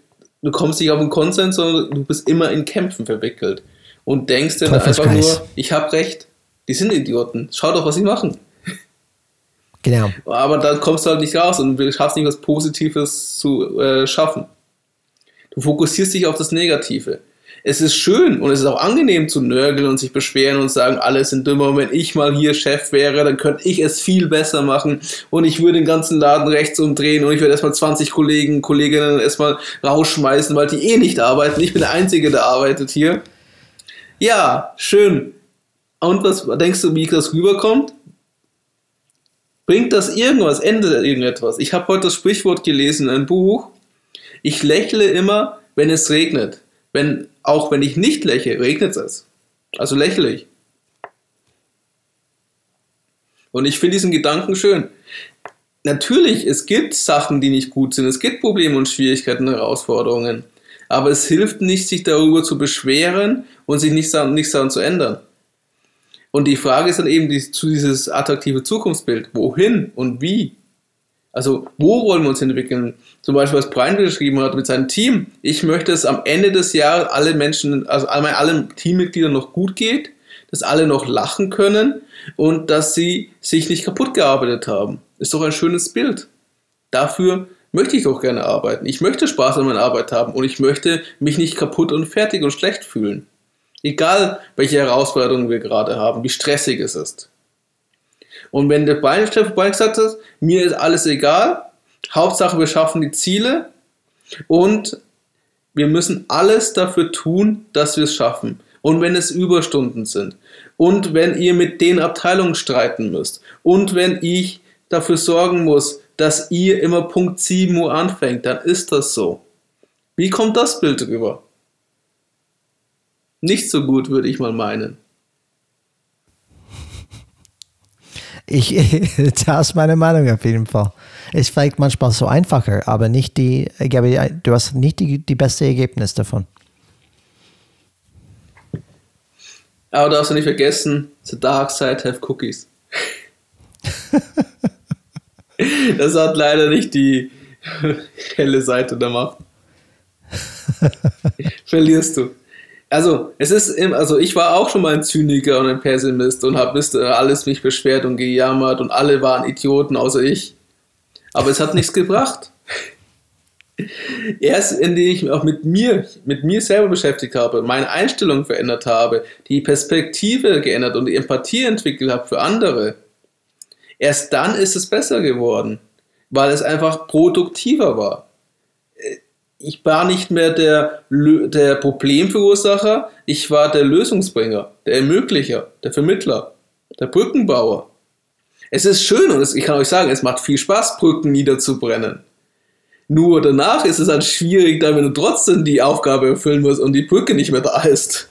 du kommst nicht auf einen Konsens, sondern du bist immer in Kämpfen verwickelt. Und denkst dann einfach nur, ich habe recht, die sind Idioten, schau doch, was sie machen.
Genau.
Aber dann kommst du halt nicht raus und du schaffst nicht was Positives zu äh, schaffen. Du fokussierst dich auf das Negative. Es ist schön und es ist auch angenehm zu nörgeln und sich beschweren und sagen, alle sind dümmer. Wenn ich mal hier Chef wäre, dann könnte ich es viel besser machen und ich würde den ganzen Laden rechts umdrehen und ich würde erstmal 20 Kollegen, Kolleginnen erstmal rausschmeißen, weil die eh nicht arbeiten. Ich bin der Einzige, der arbeitet hier. Ja, schön. Und was denkst du, wie das rüberkommt? Bringt das irgendwas? Ändert irgendetwas? Ich habe heute das Sprichwort gelesen, ein Buch. Ich lächle immer, wenn es regnet. Wenn, auch wenn ich nicht lächle, regnet es. Also lächle ich. Und ich finde diesen Gedanken schön. Natürlich, es gibt Sachen, die nicht gut sind. Es gibt Probleme und Schwierigkeiten, Herausforderungen. Aber es hilft nicht, sich darüber zu beschweren und sich nichts daran, nichts daran zu ändern. Und die Frage ist dann eben die, zu dieses attraktive Zukunftsbild. Wohin und wie? Also, wo wollen wir uns entwickeln? Zum Beispiel, was Brian geschrieben hat mit seinem Team. Ich möchte, dass am Ende des Jahres alle Menschen, also allen Teammitgliedern noch gut geht, dass alle noch lachen können und dass sie sich nicht kaputt gearbeitet haben. Ist doch ein schönes Bild. Dafür möchte ich doch gerne arbeiten. Ich möchte Spaß an meiner Arbeit haben und ich möchte mich nicht kaputt und fertig und schlecht fühlen. Egal, welche Herausforderungen wir gerade haben, wie stressig es ist. Und wenn der Beinchef vorbei gesagt hat, mir ist alles egal, Hauptsache wir schaffen die Ziele und wir müssen alles dafür tun, dass wir es schaffen. Und wenn es Überstunden sind und wenn ihr mit den Abteilungen streiten müsst und wenn ich dafür sorgen muss, dass ihr immer Punkt 7 Uhr anfängt, dann ist das so. Wie kommt das Bild rüber? Nicht so gut, würde ich mal meinen.
Ich, das ist meine Meinung auf jeden Fall. Ist vielleicht manchmal so einfacher, aber nicht die, du hast nicht die, die beste Ergebnis davon.
Aber du darfst du nicht vergessen, the dark side have cookies. das hat leider nicht die helle Seite der Macht. Verlierst du. Also, es ist, im, also ich war auch schon mal ein Zyniker und ein Pessimist und habe alles mich beschwert und gejammert und alle waren Idioten außer ich. Aber es hat nichts gebracht. Erst indem ich mich auch mit mir, mit mir selber beschäftigt habe, meine Einstellung verändert habe, die Perspektive geändert und die Empathie entwickelt habe für andere, erst dann ist es besser geworden, weil es einfach produktiver war ich war nicht mehr der, der Problemverursacher, ich war der Lösungsbringer, der Ermöglicher, der Vermittler, der Brückenbauer. Es ist schön und es, ich kann euch sagen, es macht viel Spaß, Brücken niederzubrennen. Nur danach ist es dann schwierig, da wenn du trotzdem die Aufgabe erfüllen musst und die Brücke nicht mehr da ist.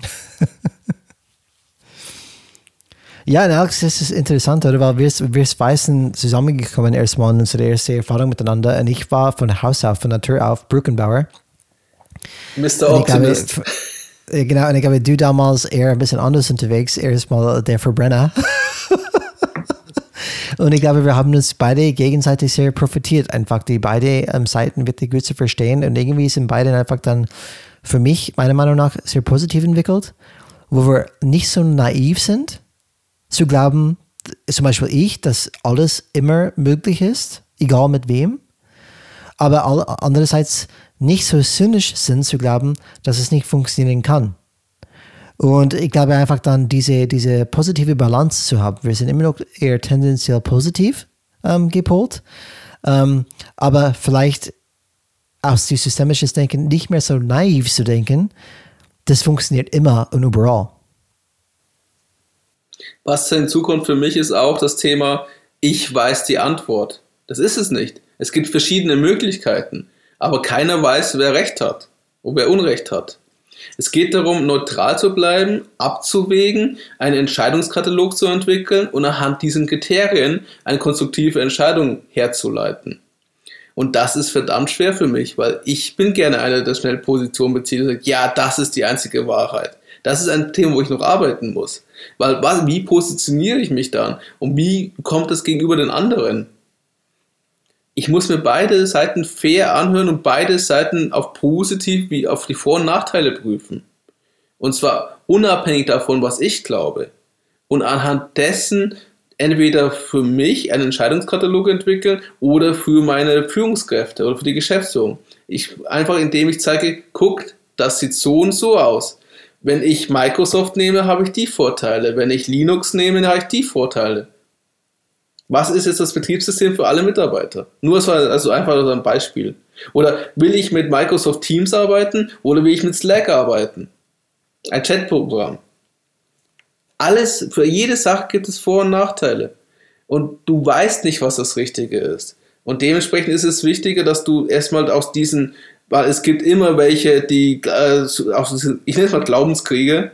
Ja, Alex, das ist interessant, oder? weil wir, wir Weißen zusammengekommen erstmal in unsere erste Erfahrung miteinander und ich war von Haus auf, von Natur auf Brückenbauer.
Mr. Optimist.
Glaube, äh, genau, und ich glaube, du damals eher ein bisschen anders unterwegs, erstmal der Verbrenner. und ich glaube, wir haben uns beide gegenseitig sehr profitiert, einfach die beide ähm, Seiten wirklich gut zu verstehen und irgendwie sind beide einfach dann für mich, meiner Meinung nach, sehr positiv entwickelt, wo wir nicht so naiv sind, zu glauben, zum Beispiel ich, dass alles immer möglich ist, egal mit wem, aber andererseits nicht so zynisch sind zu glauben, dass es nicht funktionieren kann. Und ich glaube einfach dann diese, diese positive Balance zu haben. Wir sind immer noch eher tendenziell positiv ähm, gepolt, ähm, aber vielleicht aus dem systemischen Denken nicht mehr so naiv zu denken, das funktioniert immer und überall.
Was in Zukunft für mich ist auch das Thema, ich weiß die Antwort. Das ist es nicht. Es gibt verschiedene Möglichkeiten, aber keiner weiß, wer Recht hat und wer Unrecht hat. Es geht darum, neutral zu bleiben, abzuwägen, einen Entscheidungskatalog zu entwickeln und anhand diesen Kriterien eine konstruktive Entscheidung herzuleiten. Und das ist verdammt schwer für mich, weil ich bin gerne einer, der schnell Position bezieht und sagt, ja, das ist die einzige Wahrheit. Das ist ein Thema, wo ich noch arbeiten muss. Weil was, wie positioniere ich mich dann? Und wie kommt es gegenüber den anderen? Ich muss mir beide Seiten fair anhören und beide Seiten auf positiv wie auf die Vor- und Nachteile prüfen. Und zwar unabhängig davon, was ich glaube. Und anhand dessen entweder für mich einen Entscheidungskatalog entwickeln oder für meine Führungskräfte oder für die Geschäftsführung. Ich, einfach indem ich zeige, guckt, das sieht so und so aus. Wenn ich Microsoft nehme, habe ich die Vorteile. Wenn ich Linux nehme, habe ich die Vorteile. Was ist jetzt das Betriebssystem für alle Mitarbeiter? Nur so, also einfach so ein Beispiel. Oder will ich mit Microsoft Teams arbeiten oder will ich mit Slack arbeiten? Ein Chatprogramm. Alles, für jede Sache gibt es Vor- und Nachteile. Und du weißt nicht, was das Richtige ist. Und dementsprechend ist es wichtiger, dass du erstmal aus diesen, weil es gibt immer welche, die, äh, ich nenne es mal Glaubenskriege,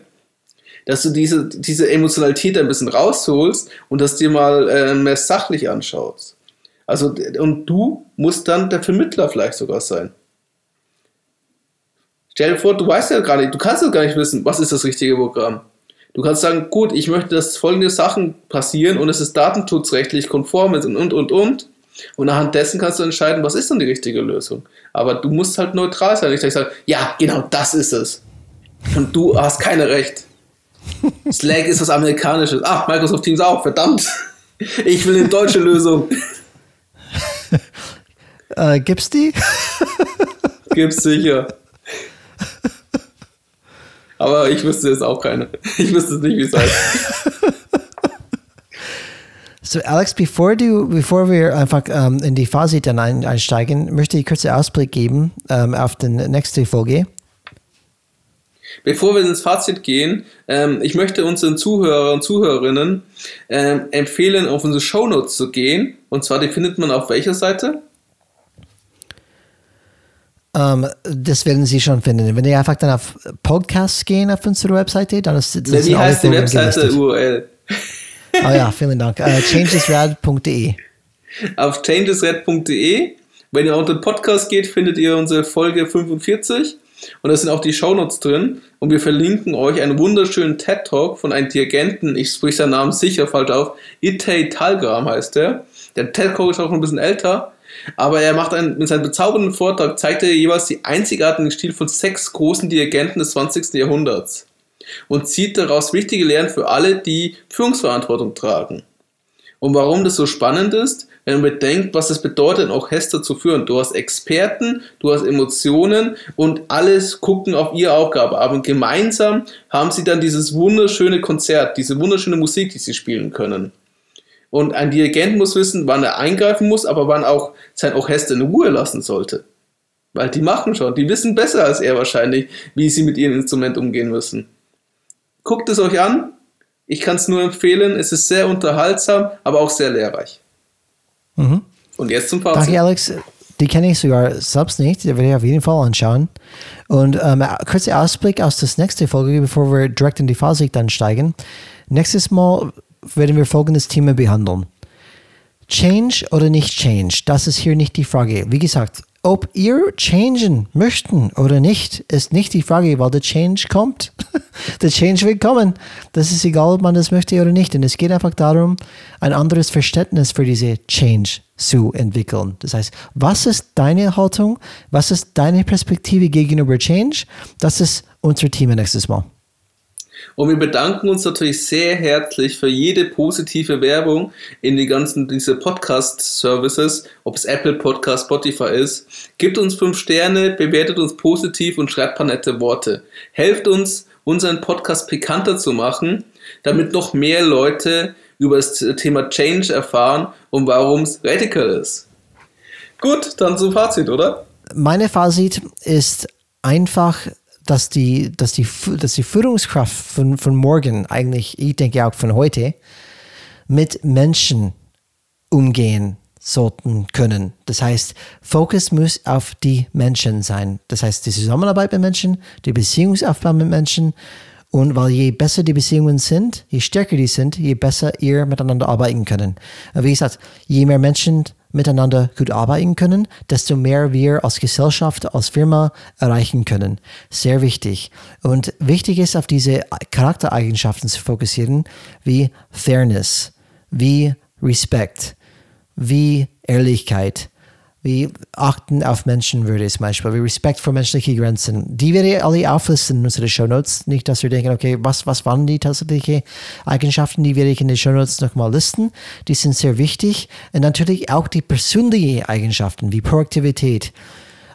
dass du diese, diese Emotionalität ein bisschen rausholst und das dir mal äh, mehr sachlich anschaust. Also, und du musst dann der Vermittler vielleicht sogar sein. Stell dir vor, du weißt ja gar nicht, du kannst ja gar nicht wissen, was ist das richtige Programm. Du kannst sagen, gut, ich möchte, dass folgende Sachen passieren und es ist datenschutzrechtlich konform und, und, und, und. Und anhand dessen kannst du entscheiden, was ist dann die richtige Lösung. Aber du musst halt neutral sein. Ich sage, ja, genau das ist es. Und du hast keine Recht. Slack ist was Amerikanisches. Ach, Microsoft Teams auch, verdammt. Ich will eine deutsche Lösung.
Äh, gibt's die?
Gibt's sicher. Aber ich wüsste jetzt auch keine. Ich wüsste nicht, wie es heißt.
So, Alex, bevor, du, bevor wir einfach ähm, in die Fazit dann ein, einsteigen, möchte ich kurz einen Ausblick geben ähm, auf die nächste Folge.
Bevor wir ins Fazit gehen, ähm, ich möchte unseren Zuhörern und Zuhörerinnen ähm, empfehlen, auf unsere Shownotes zu gehen. Und zwar, die findet man auf welcher Seite?
Um, ähm, das werden Sie schon finden. Wenn Sie einfach dann auf Podcasts gehen auf unsere Webseite, dann ist
das Wie heißt die Webseite URL?
Oh ja, vielen Dank. Uh, changesred.de.
Auf changesred.de. Wenn ihr unter den Podcast geht, findet ihr unsere Folge 45 und da sind auch die Shownotes drin und wir verlinken euch einen wunderschönen TED Talk von einem Dirigenten, ich spreche seinen Namen sicher falsch auf, Itay Talgram heißt der. Der TED Talk ist auch ein bisschen älter, aber er macht einen, mit seinem bezaubernden Vortrag, zeigt er jeweils die einzigartigen Stil von sechs großen Dirigenten des 20. Jahrhunderts und zieht daraus wichtige Lehren für alle, die Führungsverantwortung tragen. Und warum das so spannend ist, wenn man bedenkt, was es bedeutet, ein Orchester zu führen. Du hast Experten, du hast Emotionen und alles gucken auf ihre Aufgabe. Aber gemeinsam haben sie dann dieses wunderschöne Konzert, diese wunderschöne Musik, die sie spielen können. Und ein Dirigent muss wissen, wann er eingreifen muss, aber wann auch sein Orchester in Ruhe lassen sollte. Weil die machen schon, die wissen besser als er wahrscheinlich, wie sie mit ihrem Instrument umgehen müssen. Guckt es euch an. Ich kann es nur empfehlen. Es ist sehr unterhaltsam, aber auch sehr lehrreich. Mhm. Und jetzt zum Fazit.
Danke, Alex. Die kenne ich sogar selbst nicht. Die werde ich auf jeden Fall anschauen. Und ähm, kurzer Ausblick aus der nächsten Folge, bevor wir direkt in die Fazit dann steigen. Nächstes Mal werden wir folgendes Thema behandeln. Change oder nicht Change, das ist hier nicht die Frage. Wie gesagt, ob ihr changen möchten oder nicht, ist nicht die Frage, weil der Change kommt. der Change wird kommen. Das ist egal, ob man das möchte oder nicht. Und es geht einfach darum, ein anderes Verständnis für diese Change zu entwickeln. Das heißt, was ist deine Haltung? Was ist deine Perspektive gegenüber Change? Das ist unser Thema nächstes Mal.
Und wir bedanken uns natürlich sehr herzlich für jede positive Werbung in die ganzen diese Podcast-Services, ob es Apple Podcast, Spotify ist. Gebt uns fünf Sterne, bewertet uns positiv und schreibt paar nette Worte. Helft uns, unseren Podcast pikanter zu machen, damit noch mehr Leute über das Thema Change erfahren und warum es radical ist. Gut, dann zum Fazit, oder?
Meine Fazit ist einfach dass die, dass die, dass die Führungskraft von, von morgen, eigentlich, ich denke auch von heute, mit Menschen umgehen sollten können. Das heißt, Fokus muss auf die Menschen sein. Das heißt, die Zusammenarbeit mit Menschen, die Beziehungsaufbau mit Menschen. Und weil je besser die Beziehungen sind, je stärker die sind, je besser ihr miteinander arbeiten können. Wie gesagt, je mehr Menschen miteinander gut arbeiten können, desto mehr wir als Gesellschaft, als Firma erreichen können. Sehr wichtig. Und wichtig ist, auf diese Charaktereigenschaften zu fokussieren, wie Fairness, wie Respekt, wie Ehrlichkeit, wie Achten auf Menschenwürde zum Beispiel, wie Respekt vor menschlichen Grenzen. Die werde ich alle auflisten in unsere Show Notes. Nicht, dass wir denken, okay, was, was waren die tatsächlichen Eigenschaften, die werde ich in den Show Notes nochmal listen. Die sind sehr wichtig. Und natürlich auch die persönlichen Eigenschaften, wie Proaktivität,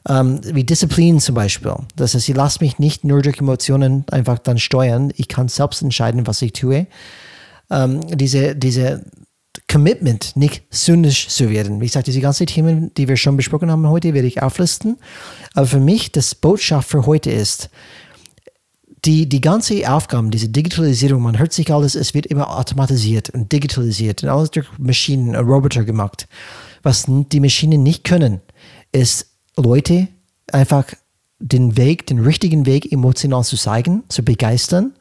ähm, wie Disziplin zum Beispiel. Das heißt, ich lasse mich nicht nur durch Emotionen einfach dann steuern. Ich kann selbst entscheiden, was ich tue. Ähm, diese, diese Commitment, nicht sündisch zu werden. Wie gesagt, diese ganzen Themen, die wir schon besprochen haben heute, werde ich auflisten. Aber für mich, das Botschaft für heute ist, die, die ganze Aufgaben, diese Digitalisierung, man hört sich alles, es wird immer automatisiert und digitalisiert und alles durch Maschinen und Roboter gemacht. Was die Maschinen nicht können, ist Leute einfach den Weg, den richtigen Weg emotional zu zeigen, zu begeistern,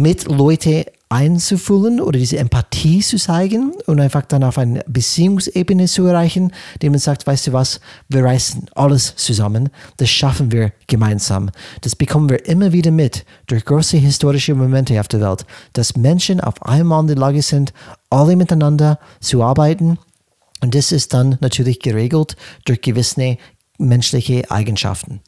mit Leute einzufühlen oder diese Empathie zu zeigen und einfach dann auf eine Beziehungsebene zu erreichen, dem man sagt, weißt du was, wir reißen alles zusammen, das schaffen wir gemeinsam. Das bekommen wir immer wieder mit durch große historische Momente auf der Welt, dass Menschen auf einmal in der Lage sind, alle miteinander zu arbeiten. Und das ist dann natürlich geregelt durch gewisse menschliche Eigenschaften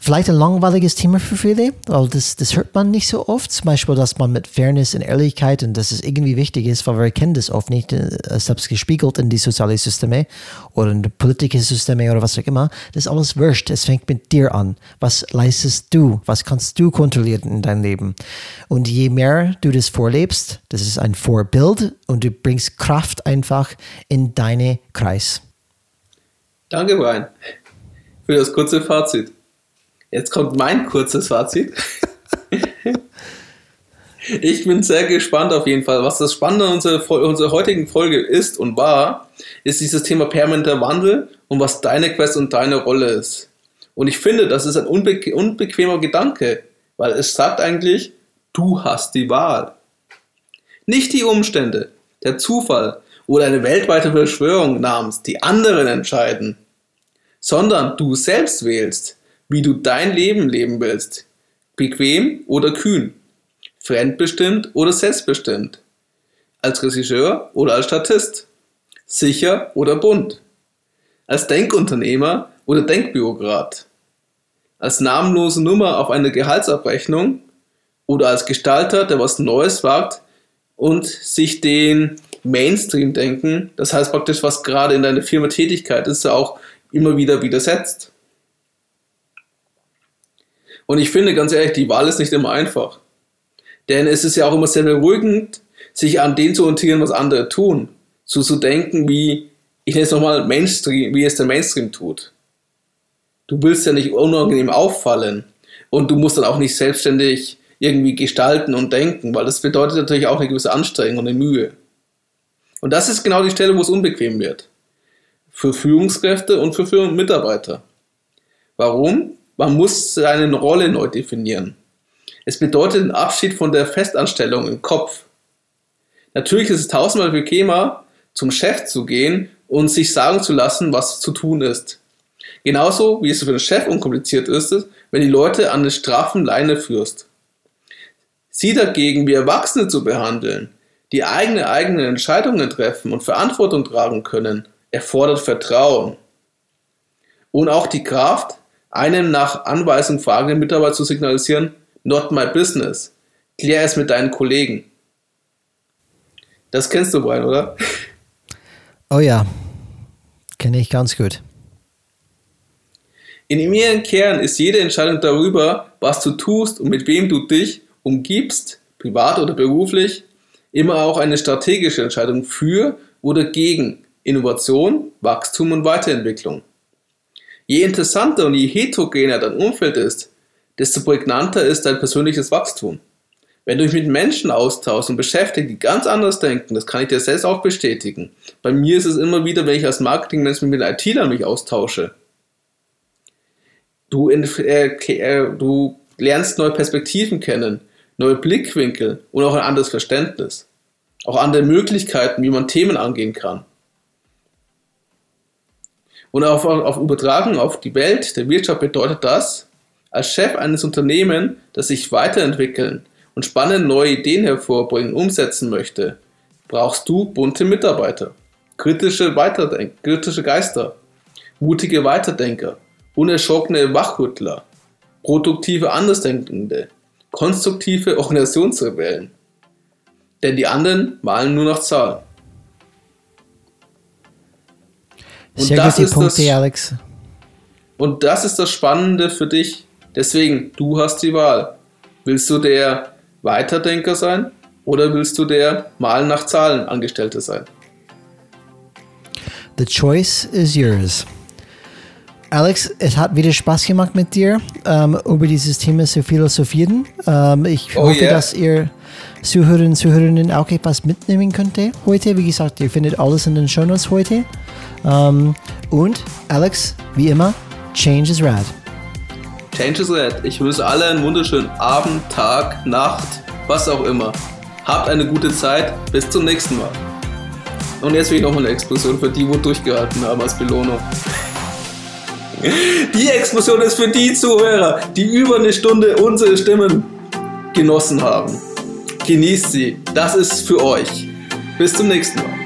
vielleicht ein langweiliges Thema für viele, weil das, das hört man nicht so oft. Zum Beispiel, dass man mit Fairness und Ehrlichkeit und dass es irgendwie wichtig ist, weil wir kennen das oft nicht, äh, selbst gespiegelt in die sozialen Systeme oder in die politischen Systeme oder was auch immer. Das ist alles wurscht. Es fängt mit dir an. Was leistest du? Was kannst du kontrollieren in deinem Leben? Und je mehr du das vorlebst, das ist ein Vorbild und du bringst Kraft einfach in deine Kreis.
Danke, Brian, für das kurze Fazit. Jetzt kommt mein kurzes Fazit. ich bin sehr gespannt auf jeden Fall. Was das Spannende an unserer, unserer heutigen Folge ist und war, ist dieses Thema permanenter Wandel und was deine Quest und deine Rolle ist. Und ich finde, das ist ein unbe unbequemer Gedanke, weil es sagt eigentlich, du hast die Wahl. Nicht die Umstände, der Zufall oder eine weltweite Verschwörung namens die anderen entscheiden, sondern du selbst wählst wie du dein Leben leben willst. Bequem oder kühn. Fremdbestimmt oder selbstbestimmt. Als Regisseur oder als Statist. Sicher oder bunt. Als Denkunternehmer oder Denkbürokrat. Als namenlose Nummer auf eine Gehaltsabrechnung oder als Gestalter, der was Neues wagt und sich den Mainstream-Denken, das heißt praktisch, was gerade in deiner Firma Tätigkeit ist, auch immer wieder widersetzt. Und ich finde ganz ehrlich, die Wahl ist nicht immer einfach. Denn es ist ja auch immer sehr beruhigend, sich an dem zu orientieren, was andere tun. So zu denken, wie, ich nenne es nochmal Mainstream, wie es der Mainstream tut. Du willst ja nicht unangenehm auffallen. Und du musst dann auch nicht selbstständig irgendwie gestalten und denken, weil das bedeutet natürlich auch eine gewisse Anstrengung und eine Mühe. Und das ist genau die Stelle, wo es unbequem wird. Für Führungskräfte und für Mitarbeiter. Warum? Man muss seine Rolle neu definieren. Es bedeutet den Abschied von der Festanstellung im Kopf. Natürlich ist es tausendmal bequemer, zum Chef zu gehen und sich sagen zu lassen, was zu tun ist. Genauso wie es für den Chef unkompliziert ist, wenn die Leute an eine straffen Leine führst. Sie dagegen wie Erwachsene zu behandeln, die eigene eigenen Entscheidungen treffen und Verantwortung tragen können, erfordert Vertrauen. Und auch die Kraft, einem nach Anweisung fragenden Mitarbeiter zu signalisieren, not my business. Klär es mit deinen Kollegen. Das kennst du, Brian, oder?
Oh ja, kenne ich ganz gut.
In ihrem Kern ist jede Entscheidung darüber, was du tust und mit wem du dich umgibst, privat oder beruflich, immer auch eine strategische Entscheidung für oder gegen Innovation, Wachstum und Weiterentwicklung. Je interessanter und je heterogener dein Umfeld ist, desto prägnanter ist dein persönliches Wachstum. Wenn du dich mit Menschen austauschst und beschäftigst, die ganz anders denken, das kann ich dir selbst auch bestätigen. Bei mir ist es immer wieder, wenn ich als Marketingmensch mit IT-Lern mich austausche. Du, äh, äh, du lernst neue Perspektiven kennen, neue Blickwinkel und auch ein anderes Verständnis. Auch andere Möglichkeiten, wie man Themen angehen kann. Und auf, auf Übertragung auf die Welt der Wirtschaft bedeutet das, als Chef eines Unternehmens, das sich weiterentwickeln und spannende neue Ideen hervorbringen, umsetzen möchte, brauchst du bunte Mitarbeiter. kritische, Weiterdenk kritische Geister, mutige Weiterdenker, unerschrockene Wachrüttler, produktive Andersdenkende, konstruktive Organisationsrebellen. Denn die anderen malen nur noch Zahlen. Und
Sehr
das ist
Punkte,
das-
Alex.
Und das ist das Spannende für dich. Deswegen, du hast die Wahl. Willst du der Weiterdenker sein oder willst du der Malen nach Zahlen Angestellte sein?
The choice is yours. Alex, es hat wieder Spaß gemacht mit dir, ähm, über dieses Thema zu philosophieren. Ähm, ich
Oh
hoffe,
yeah.
dass ihr Zuhörerinnen und Zuhörerinnen auch etwas mitnehmen könnt heute. Wie gesagt, ihr findet alles in den Shownotes heute. Ähm, und Alex, wie immer, change is rad.
Change is red. Ich wünsche alle einen wunderschönen Abend, Tag, Nacht, was auch immer. Habt eine gute Zeit. Bis zum nächsten Mal. Und jetzt will ich nochmal eine Explosion für die, wo durchgehalten haben als Belohnung. Die Explosion ist für die Zuhörer, die über eine Stunde unsere Stimmen genossen haben. Genießt sie. Das ist für euch. Bis zum nächsten Mal.